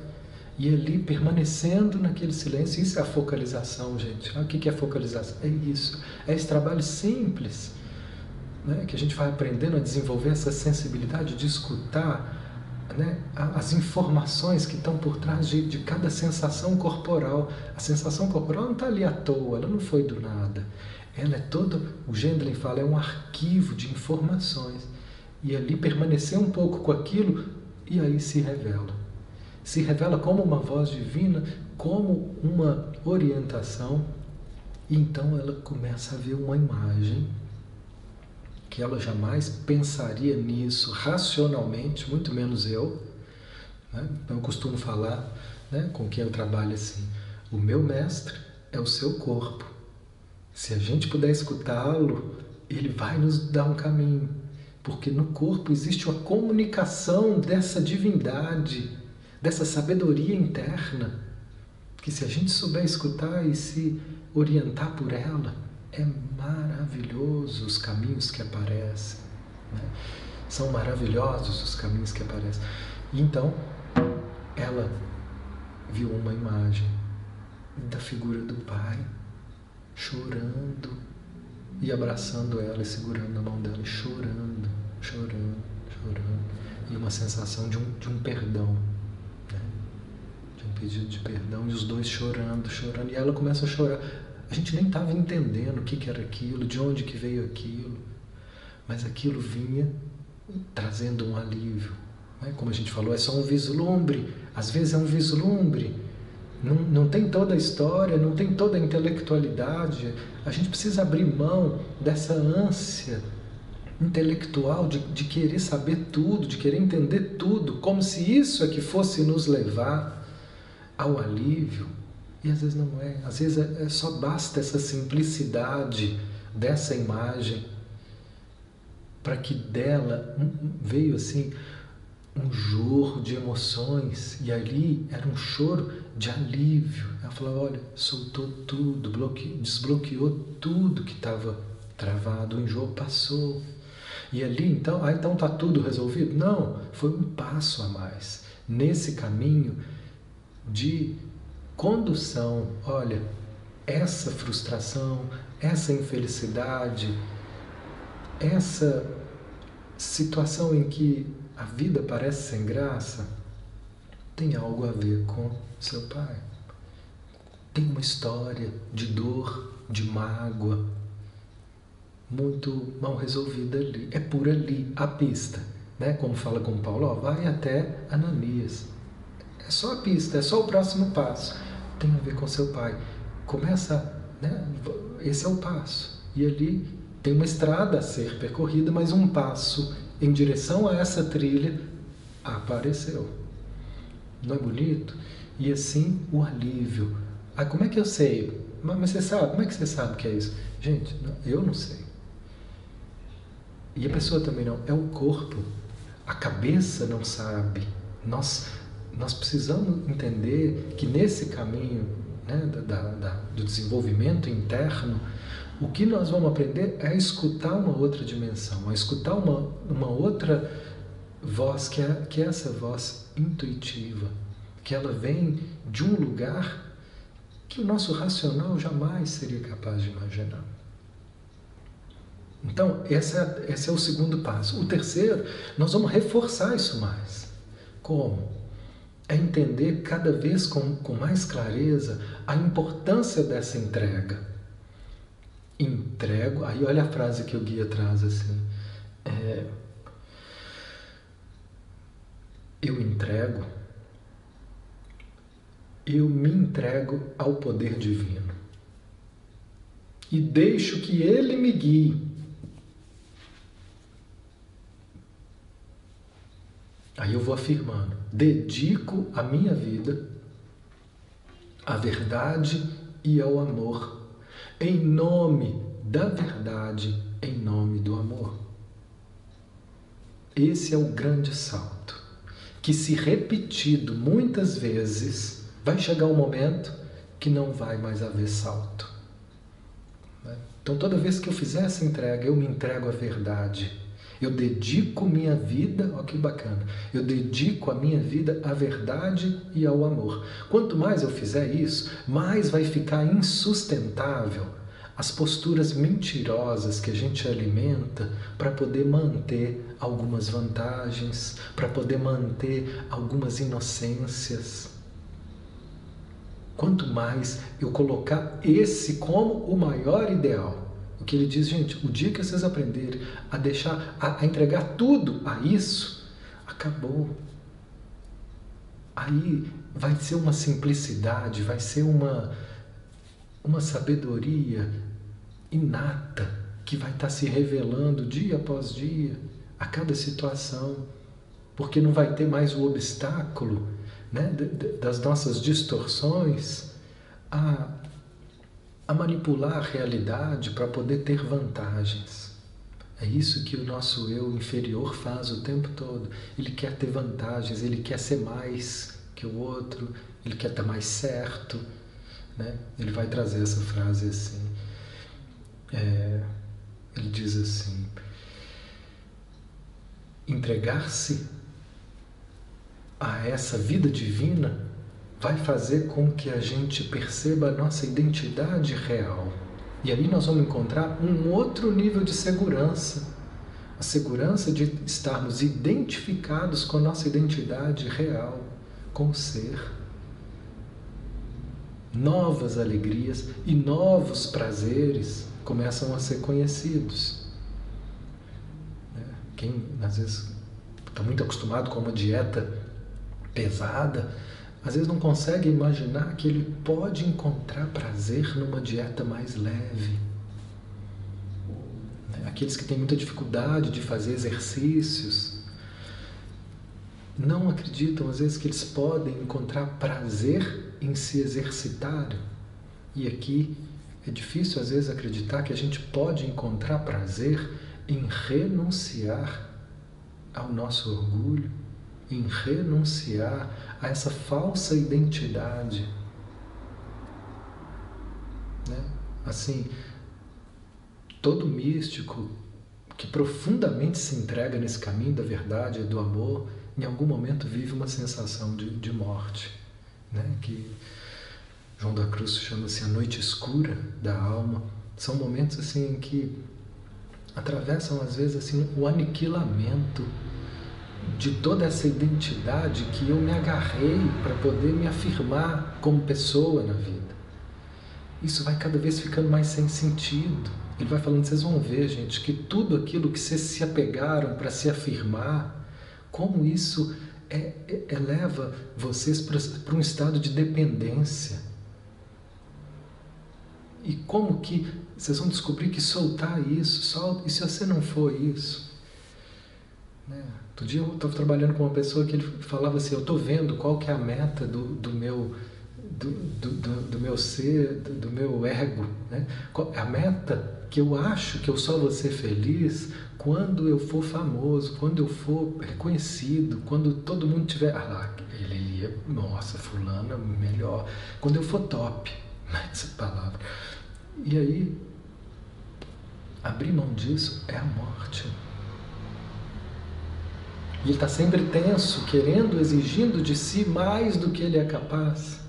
E ali permanecendo naquele silêncio, isso é a focalização, gente. Ah, o que é focalização? É isso. É esse trabalho simples né, que a gente vai aprendendo a desenvolver essa sensibilidade de escutar né, as informações que estão por trás de, de cada sensação corporal. A sensação corporal não está ali à toa, ela não foi do nada. Ela é todo, o Gendlin fala, é um arquivo de informações. E ali permanecer um pouco com aquilo e aí se revela. Se revela como uma voz divina, como uma orientação. E então ela começa a ver uma imagem que ela jamais pensaria nisso racionalmente, muito menos eu. Né? Eu costumo falar né, com quem eu trabalho assim: o meu mestre é o seu corpo. Se a gente puder escutá-lo, ele vai nos dar um caminho, porque no corpo existe uma comunicação dessa divindade, dessa sabedoria interna, que se a gente souber escutar e se orientar por ela, é maravilhoso os caminhos que aparecem. Né? São maravilhosos os caminhos que aparecem. E então, ela viu uma imagem da figura do pai chorando e abraçando ela e segurando a mão dela, chorando, chorando, chorando. E uma sensação de um, de um perdão, pedido de perdão, e os dois chorando, chorando. E ela começa a chorar. A gente nem estava entendendo o que, que era aquilo, de onde que veio aquilo, mas aquilo vinha trazendo um alívio. Né? Como a gente falou, é só um vislumbre, às vezes é um vislumbre não, não tem toda a história, não tem toda a intelectualidade. A gente precisa abrir mão dessa ânsia intelectual de, de querer saber tudo, de querer entender tudo, como se isso é que fosse nos levar ao alívio. E às vezes não é. Às vezes é, é só basta essa simplicidade dessa imagem para que dela veio assim um jorro de emoções e ali era um choro de alívio. Ela falou: olha, soltou tudo, bloqueou, desbloqueou tudo que estava travado, o enjoo passou. E ali então, ah, então está tudo resolvido? Não, foi um passo a mais nesse caminho de condução. Olha, essa frustração, essa infelicidade, essa situação em que a vida parece sem graça, tem algo a ver com seu pai. Tem uma história de dor, de mágoa, muito mal resolvida ali. É por ali a pista, né? Como fala com Paulo, ó, vai até Ananias. É só a pista, é só o próximo passo. Tem a ver com seu pai. Começa, né? Esse é o passo. E ali tem uma estrada a ser percorrida, mas um passo em direção a essa trilha apareceu. Não é bonito? E assim o alívio. Ah, como é que eu sei? Mas você sabe? Como é que você sabe que é isso? Gente, eu não sei. E a pessoa também não. É o corpo. A cabeça não sabe. Nós, nós precisamos entender que nesse caminho né, da, da, do desenvolvimento interno, o que nós vamos aprender é escutar uma outra dimensão, a escutar uma, uma outra voz, que é, que é essa voz intuitiva, que ela vem de um lugar que o nosso racional jamais seria capaz de imaginar. Então, essa, esse é o segundo passo. O terceiro, nós vamos reforçar isso mais. Como? É entender cada vez com, com mais clareza a importância dessa entrega. Entrego, aí olha a frase que o guia traz assim. É, eu entrego, eu me entrego ao poder divino e deixo que ele me guie Aí eu vou afirmando: dedico a minha vida à verdade e ao amor, em nome da verdade, em nome do amor. Esse é o grande salto, que se repetido muitas vezes, vai chegar um momento que não vai mais haver salto. Né? Então, toda vez que eu fizer essa entrega, eu me entrego à verdade eu dedico minha vida, ó que bacana. Eu dedico a minha vida à verdade e ao amor. Quanto mais eu fizer isso, mais vai ficar insustentável as posturas mentirosas que a gente alimenta para poder manter algumas vantagens, para poder manter algumas inocências. Quanto mais eu colocar esse como o maior ideal, o que ele diz, gente, o dia que vocês aprenderem a deixar, a, a entregar tudo a isso, acabou. Aí vai ser uma simplicidade, vai ser uma, uma sabedoria inata que vai estar se revelando dia após dia a cada situação, porque não vai ter mais o obstáculo né, das nossas distorções a a manipular a realidade para poder ter vantagens. É isso que o nosso eu inferior faz o tempo todo. Ele quer ter vantagens, ele quer ser mais que o outro, ele quer estar mais certo. Né? Ele vai trazer essa frase assim. É, ele diz assim: entregar-se a essa vida divina vai fazer com que a gente perceba a nossa identidade real. E aí nós vamos encontrar um outro nível de segurança. A segurança de estarmos identificados com a nossa identidade real, com o ser. Novas alegrias e novos prazeres começam a ser conhecidos. Né? Quem às vezes está muito acostumado com uma dieta pesada, às vezes não consegue imaginar que ele pode encontrar prazer numa dieta mais leve. Né? Aqueles que têm muita dificuldade de fazer exercícios não acreditam às vezes que eles podem encontrar prazer em se exercitar. E aqui é difícil às vezes acreditar que a gente pode encontrar prazer em renunciar ao nosso orgulho, em renunciar a essa falsa identidade. Né? Assim, todo místico que profundamente se entrega nesse caminho da verdade e do amor, em algum momento vive uma sensação de, de morte, né? que João da Cruz chama-se a noite escura da alma. São momentos assim em que atravessam às vezes assim o aniquilamento de toda essa identidade que eu me agarrei para poder me afirmar como pessoa na vida. Isso vai cada vez ficando mais sem sentido. Ele vai falando, vocês vão ver, gente, que tudo aquilo que vocês se apegaram para se afirmar, como isso é, é, eleva vocês para um estado de dependência. E como que vocês vão descobrir que soltar isso, solta, e se você não for isso? Né? Outro dia eu estava trabalhando com uma pessoa que ele falava assim, eu estou vendo qual que é a meta do, do meu do, do, do, meu ser, do, do, meu ego. Né? A meta que eu acho que eu só vou ser feliz quando eu for famoso, quando eu for reconhecido, quando todo mundo tiver. Ah ele ia, nossa, fulana, melhor. Quando eu for top, essa palavra. E aí, abrir mão disso é a morte. Ele está sempre tenso, querendo, exigindo de si mais do que ele é capaz.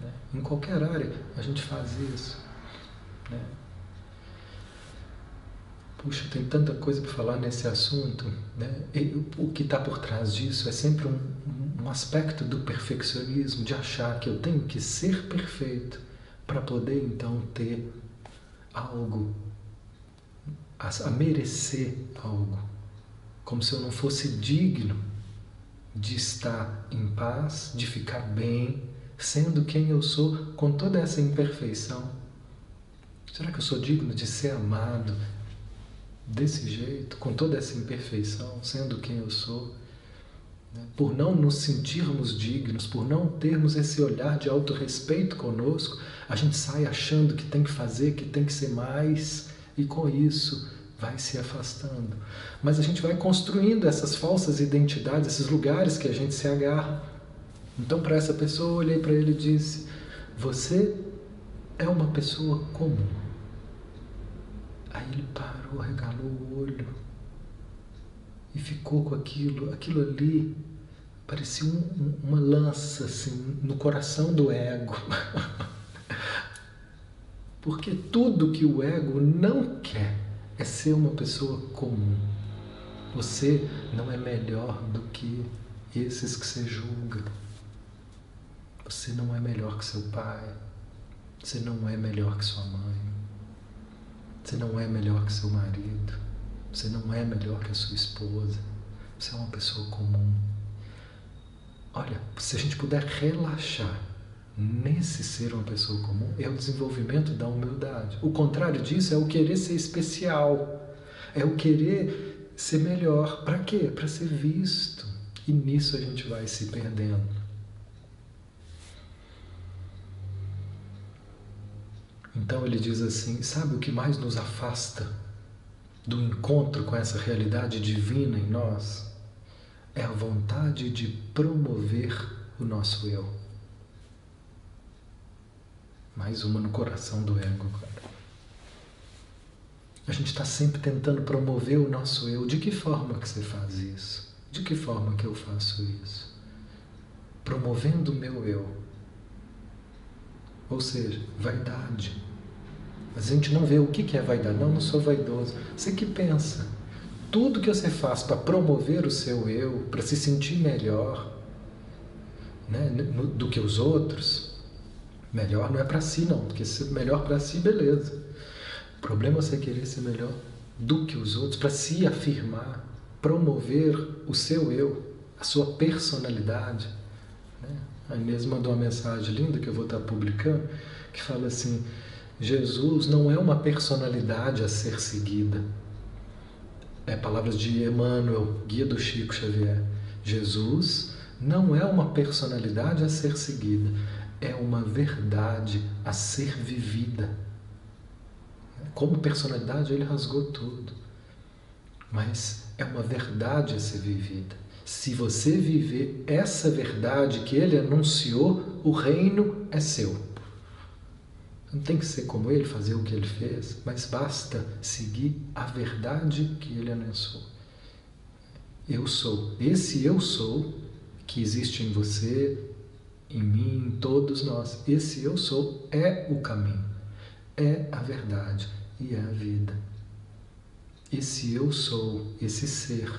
Né? Em qualquer área a gente faz isso. Né? Puxa, tem tanta coisa para falar nesse assunto. Né? E o que está por trás disso é sempre um, um aspecto do perfeccionismo, de achar que eu tenho que ser perfeito para poder então ter algo, a, a merecer algo como se eu não fosse digno de estar em paz, de ficar bem, sendo quem eu sou com toda essa imperfeição. Será que eu sou digno de ser amado desse jeito, com toda essa imperfeição, sendo quem eu sou? Né? Por não nos sentirmos dignos, por não termos esse olhar de autorrespeito conosco, a gente sai achando que tem que fazer, que tem que ser mais, e com isso vai se afastando. Mas a gente vai construindo essas falsas identidades, esses lugares que a gente se agarra. Então, para essa pessoa, eu olhei para ele e disse: Você é uma pessoa comum. Aí ele parou, regalou o olho e ficou com aquilo, aquilo ali parecia um, uma lança assim no coração do ego. Porque tudo que o ego não quer é ser uma pessoa comum. Você não é melhor do que esses que você julga. Você não é melhor que seu pai. Você não é melhor que sua mãe. Você não é melhor que seu marido. Você não é melhor que a sua esposa. Você é uma pessoa comum. Olha, se a gente puder relaxar nesse ser uma pessoa comum é o desenvolvimento da humildade. O contrário disso é o querer ser especial, é o querer ser melhor. Para quê? Para ser visto. E nisso a gente vai se perdendo. Então ele diz assim: sabe o que mais nos afasta do encontro com essa realidade divina em nós? É a vontade de promover o nosso eu. Mais uma no coração do ego, cara. A gente está sempre tentando promover o nosso eu. De que forma que você faz isso? De que forma que eu faço isso? Promovendo o meu eu. Ou seja, vaidade. Mas a gente não vê o que é vaidade. Não, não sou vaidoso. Você que pensa. Tudo que você faz para promover o seu eu, para se sentir melhor né, do que os outros, Melhor não é para si, não, porque ser melhor para si, beleza. O problema é você querer ser melhor do que os outros, para se afirmar, promover o seu eu, a sua personalidade. Né? Inês mandou uma mensagem linda que eu vou estar publicando, que fala assim: Jesus não é uma personalidade a ser seguida. É palavras de Emmanuel, guia do Chico Xavier. Jesus não é uma personalidade a ser seguida, é uma verdade a ser vivida. Como personalidade, ele rasgou tudo, mas é uma verdade a ser vivida. Se você viver essa verdade que ele anunciou, o reino é seu. Não tem que ser como ele, fazer o que ele fez, mas basta seguir a verdade que ele anunciou. Eu sou. Esse eu sou que existe em você, em mim, em todos nós. Esse eu sou é o caminho, é a verdade e é a vida. Esse eu sou, esse ser.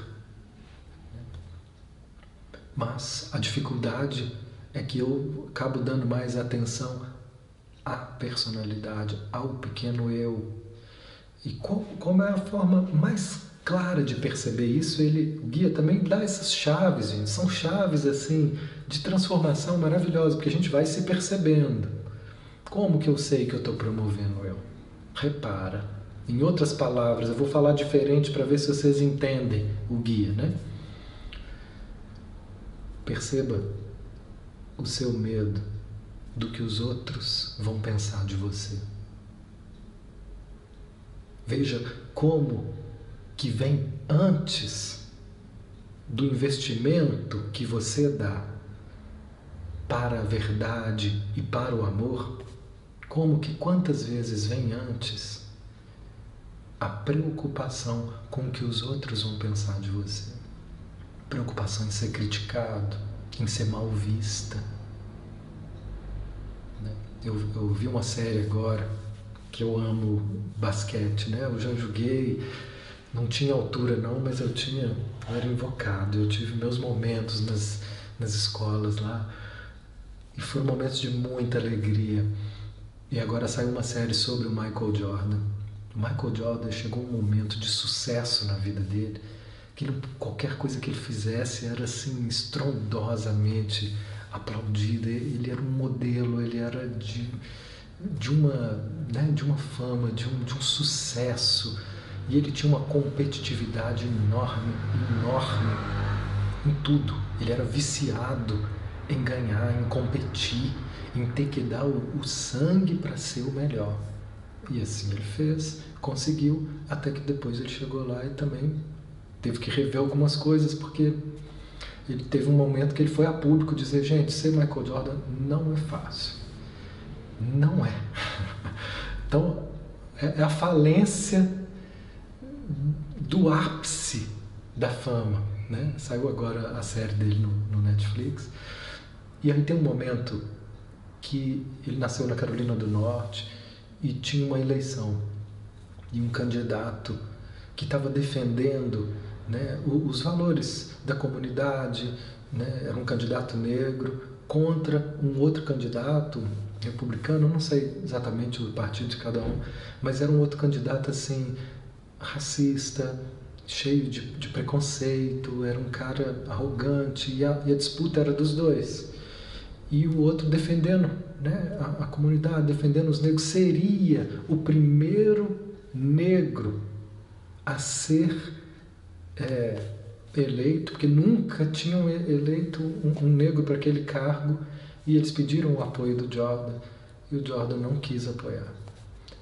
Mas a dificuldade é que eu acabo dando mais atenção à personalidade, ao pequeno eu. E como é a forma mais clara de perceber isso, ele, o guia também dá essas chaves, gente. São chaves assim de transformação maravilhosa, porque a gente vai se percebendo. Como que eu sei que eu estou promovendo eu? Repara. Em outras palavras, eu vou falar diferente para ver se vocês entendem o guia, né? Perceba o seu medo do que os outros vão pensar de você. Veja como que vem antes do investimento que você dá para a verdade e para o amor, como que quantas vezes vem antes a preocupação com o que os outros vão pensar de você. Preocupação em ser criticado, em ser mal vista. Né? Eu, eu vi uma série agora que eu amo basquete, né? Eu já joguei não tinha altura não, mas eu tinha, eu era invocado, eu tive meus momentos nas, nas escolas lá e foram momentos de muita alegria. E agora saiu uma série sobre o Michael Jordan. O Michael Jordan chegou um momento de sucesso na vida dele, que ele, qualquer coisa que ele fizesse era assim estrondosamente aplaudida. Ele era um modelo, ele era de, de uma, né, de uma fama, de um, de um sucesso e ele tinha uma competitividade enorme, enorme em tudo. Ele era viciado em ganhar, em competir, em ter que dar o, o sangue para ser o melhor. E assim ele fez, conseguiu, até que depois ele chegou lá e também teve que rever algumas coisas, porque ele teve um momento que ele foi a público dizer: gente, ser Michael Jordan não é fácil. Não é. Então, é, é a falência do ápice da fama. Né? Saiu agora a série dele no, no Netflix. E aí tem um momento que ele nasceu na Carolina do Norte e tinha uma eleição e um candidato que estava defendendo né, os valores da comunidade, né, era um candidato negro contra um outro candidato republicano, não sei exatamente o partido de cada um, mas era um outro candidato assim racista, cheio de, de preconceito, era um cara arrogante e a, e a, disputa era dos dois. E o outro defendendo né, a, a comunidade, defendendo os negros, seria o primeiro negro a ser é, eleito, porque nunca tinham eleito um, um negro para aquele cargo, e eles pediram o apoio do Jordan, e o Jordan não quis apoiar.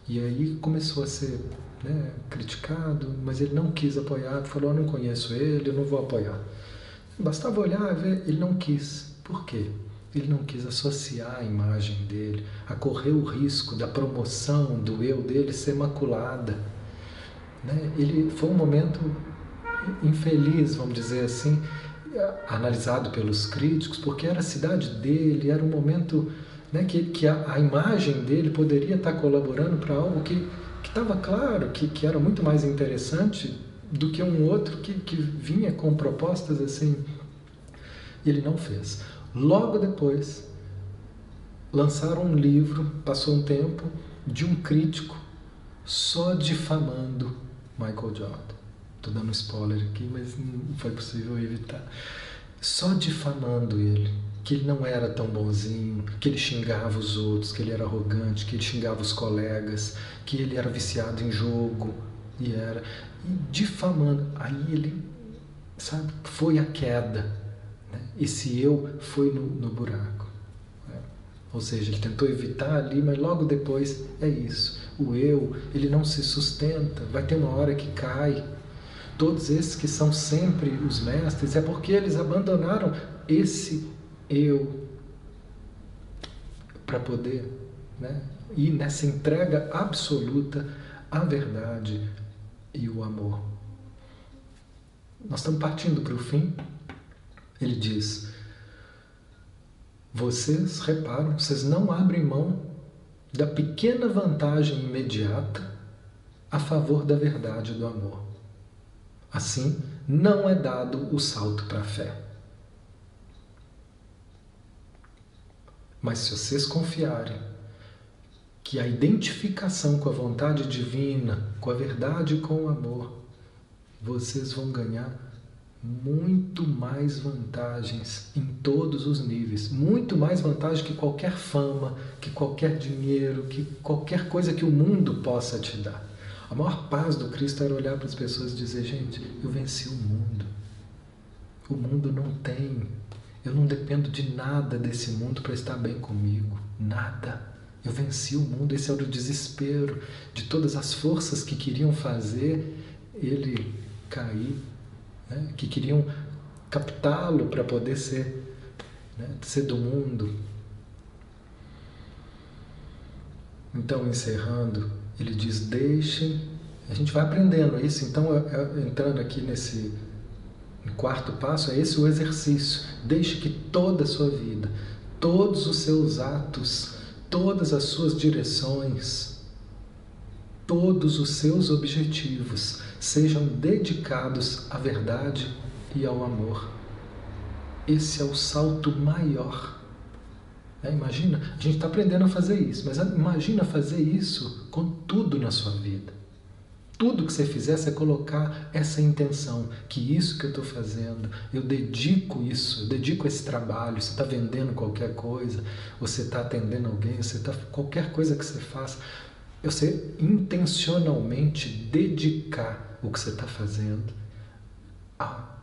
E aí começou a ser né, criticado, mas ele não quis apoiar, falou: Eu não conheço ele, eu não vou apoiar. Bastava olhar e ver, ele não quis. Por quê? Ele não quis associar a imagem dele, a correr o risco da promoção do eu dele ser maculada. Né? Ele foi um momento infeliz, vamos dizer assim, analisado pelos críticos, porque era a cidade dele, era um momento né, que, que a, a imagem dele poderia estar colaborando para algo que estava claro que, que era muito mais interessante do que um outro que, que vinha com propostas assim. Ele não fez. Logo depois, lançaram um livro, passou um tempo, de um crítico só difamando Michael Jordan. Estou dando spoiler aqui, mas não foi possível evitar. Só difamando ele que ele não era tão bonzinho, que ele xingava os outros, que ele era arrogante, que ele xingava os colegas, que ele era viciado em jogo e era e difamando. Aí ele, sabe, foi a queda. Esse eu foi no, no buraco. Né? Ou seja, ele tentou evitar ali, mas logo depois é isso. O eu, ele não se sustenta, vai ter uma hora que cai. Todos esses que são sempre os mestres é porque eles abandonaram esse eu para poder né, ir nessa entrega absoluta à verdade e o amor. Nós estamos partindo para o fim. Ele diz: Vocês reparam, vocês não abrem mão da pequena vantagem imediata a favor da verdade do amor. Assim, não é dado o salto para a fé. Mas se vocês confiarem que a identificação com a vontade divina, com a verdade e com o amor, vocês vão ganhar muito mais vantagens em todos os níveis, muito mais vantagem que qualquer fama, que qualquer dinheiro, que qualquer coisa que o mundo possa te dar. A maior paz do Cristo era olhar para as pessoas e dizer: gente, eu venci o mundo. O mundo não tem eu não dependo de nada desse mundo para estar bem comigo. Nada. Eu venci o mundo. Esse era o desespero de todas as forças que queriam fazer ele cair, né? que queriam captá-lo para poder ser, né? ser do mundo. Então, encerrando, ele diz: deixem. A gente vai aprendendo isso. Então, entrando aqui nesse quarto passo é esse o exercício. Deixe que toda a sua vida, todos os seus atos, todas as suas direções, todos os seus objetivos sejam dedicados à verdade e ao amor. Esse é o salto maior. É, imagina, a gente está aprendendo a fazer isso, mas imagina fazer isso com tudo na sua vida. Tudo que você fizer, é colocar essa intenção, que isso que eu estou fazendo, eu dedico isso, eu dedico esse trabalho. Você está vendendo qualquer coisa, você está atendendo alguém, você está qualquer coisa que você faça, você intencionalmente dedicar o que você está fazendo à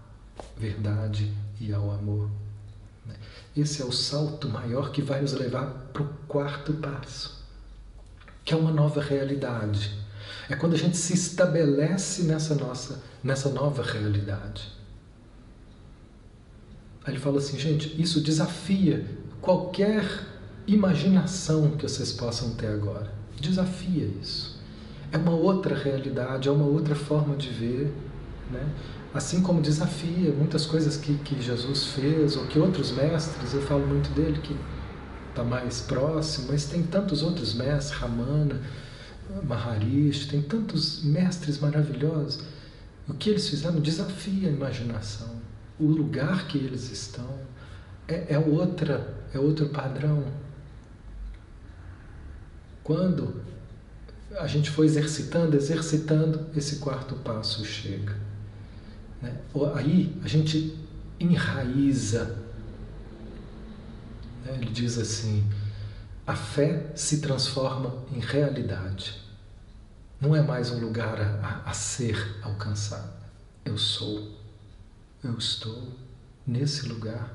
verdade e ao amor. Né? Esse é o salto maior que vai nos levar para o quarto passo, que é uma nova realidade é quando a gente se estabelece nessa nossa, nessa nova realidade. Aí ele fala assim, gente, isso desafia qualquer imaginação que vocês possam ter agora. Desafia isso. É uma outra realidade, é uma outra forma de ver, né? Assim como desafia muitas coisas que, que Jesus fez, ou que outros mestres, eu falo muito dele que está mais próximo, mas tem tantos outros mestres, Ramana, Maharishi, tem tantos mestres maravilhosos. O que eles fizeram desafia a imaginação. O lugar que eles estão é, é outra, é outro padrão. Quando a gente foi exercitando, exercitando, esse quarto passo chega. Né? Aí a gente enraiza. Né? Ele diz assim: a fé se transforma em realidade. Não é mais um lugar a, a, ser alcançado. Eu sou, eu estou nesse lugar.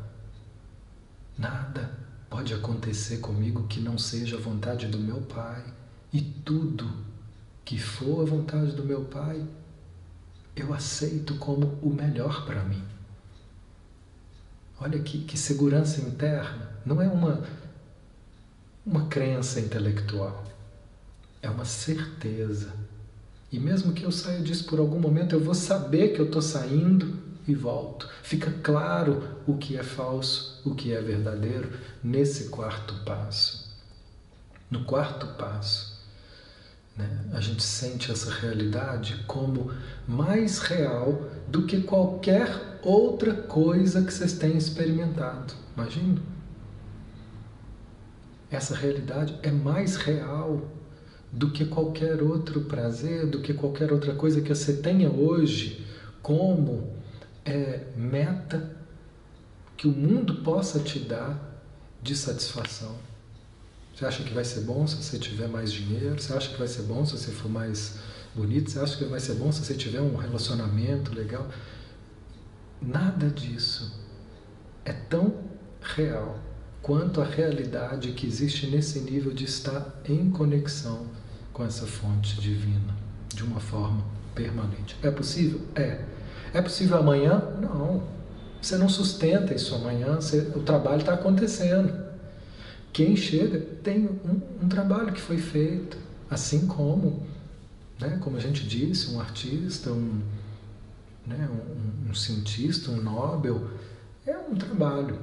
Nada pode acontecer comigo que não seja a vontade do meu Pai. E tudo que for a vontade do meu Pai, eu aceito como o melhor para mim. Olha que, que segurança interna. Não é uma uma crença intelectual, é uma certeza. E mesmo que eu saia disso por algum momento, eu vou saber que eu estou saindo e volto. Fica claro o que é falso, o que é verdadeiro nesse quarto passo. No quarto passo, né, a gente sente essa realidade como mais real do que qualquer outra coisa que vocês tenham experimentado. Imagina? essa realidade é mais real do que qualquer outro prazer, do que qualquer outra coisa que você tenha hoje como é, meta, que o mundo possa te dar de satisfação. Você acha que vai ser bom se você tiver mais dinheiro? Você acha que vai ser bom se você for mais bonito? Você acha que vai ser bom se você tiver um relacionamento legal? Nada disso é tão real quanto a realidade que existe nesse nível de estar em conexão com essa fonte divina de uma forma permanente. É possível? É. É possível amanhã? Não. Você não sustenta isso amanhã, você, o trabalho está acontecendo. Quem chega tem um, um, trabalho que foi feito, assim como, né, como a gente disse, um artista, um, né, um, um cientista, um Nobel, é um trabalho.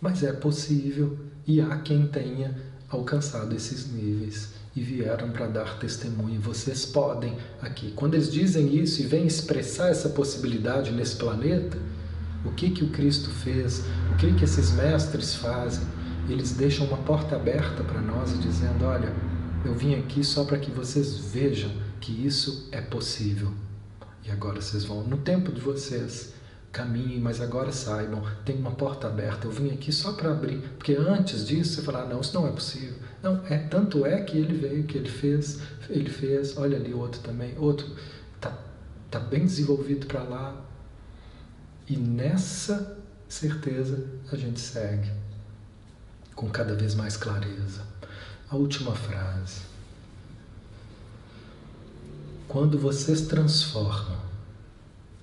Mas é possível e há quem tenha alcançado esses níveis e vieram para dar testemunho. Vocês podem aqui. Quando eles dizem isso e vêm expressar essa possibilidade nesse planeta, o que que o Cristo fez? O que que esses mestres fazem? Eles deixam uma porta aberta para nós dizendo: "Olha, eu vim aqui só para que vocês vejam que isso é possível. E agora vocês vão no tempo de vocês caminhem, mas agora saibam, tem uma porta aberta. Eu vim aqui só para abrir, porque antes disso você falar, ah, não, isso não é possível. Não, é tanto é que ele veio, que ele fez, ele fez, olha ali outro também, outro tá, tá bem desenvolvido para lá. E nessa certeza a gente segue com cada vez mais clareza. A última frase. Quando vocês transformam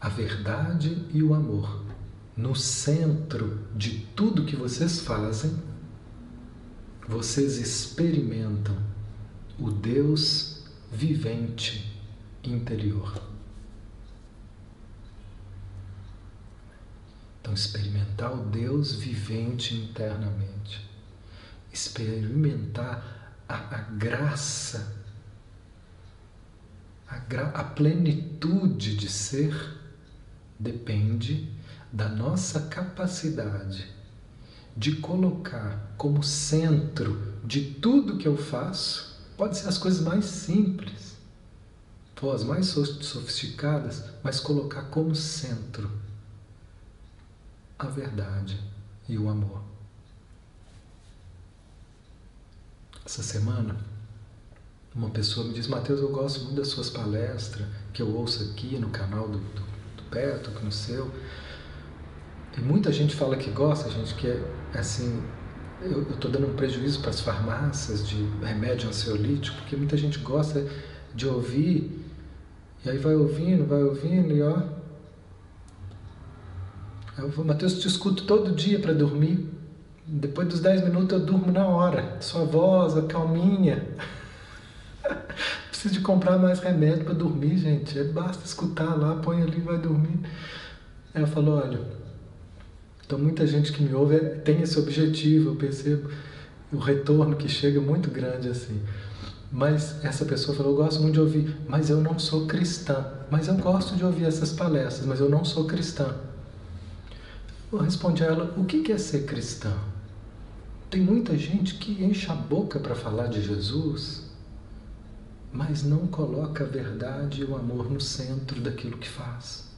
a verdade e o amor no centro de tudo que vocês fazem, vocês experimentam o Deus vivente interior. Então, experimentar o Deus vivente internamente, experimentar a, a graça, a, gra, a plenitude de ser depende da nossa capacidade de colocar como centro de tudo que eu faço, pode ser as coisas mais simples, ou as mais sofisticadas, mas colocar como centro a verdade e o amor. Essa semana, uma pessoa me diz: Mateus, eu gosto muito das suas palestras que eu ouço aqui no canal do, do perto que no seu. E muita gente fala que gosta, gente, que é assim. Eu estou dando um prejuízo para as farmácias de remédio ansiolítico, porque muita gente gosta de ouvir, e aí vai ouvindo, vai ouvindo, e ó. Eu vou, Mateus, te escuto todo dia para dormir. Depois dos 10 minutos eu durmo na hora. Sua voz, a calminha. Preciso de comprar mais remédio para dormir, gente. É, basta escutar lá, põe ali e vai dormir. Aí eu falo, olha, então muita gente que me ouve é, tem esse objetivo, eu percebo o retorno que chega é muito grande assim. Mas essa pessoa falou, eu gosto muito de ouvir, mas eu não sou cristã. Mas eu gosto de ouvir essas palestras, mas eu não sou cristã. Eu respondi a ela, o que é ser cristã? Tem muita gente que enche a boca para falar de Jesus, mas não coloca a verdade e o amor no centro daquilo que faz.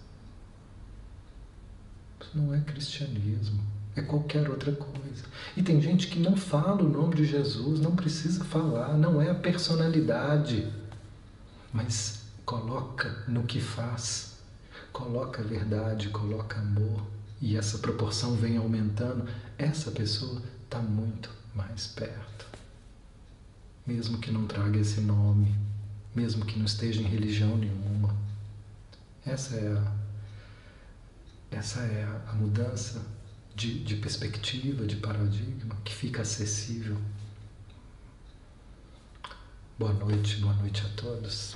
Isso não é cristianismo, é qualquer outra coisa. E tem gente que não fala o nome de Jesus, não precisa falar, não é a personalidade, mas coloca no que faz, coloca verdade, coloca amor, e essa proporção vem aumentando, essa pessoa está muito mais perto mesmo que não traga esse nome, mesmo que não esteja em religião nenhuma. Essa é a, essa é a, mudança de, de perspectiva, de paradigma que fica acessível. Boa noite, boa noite a todos.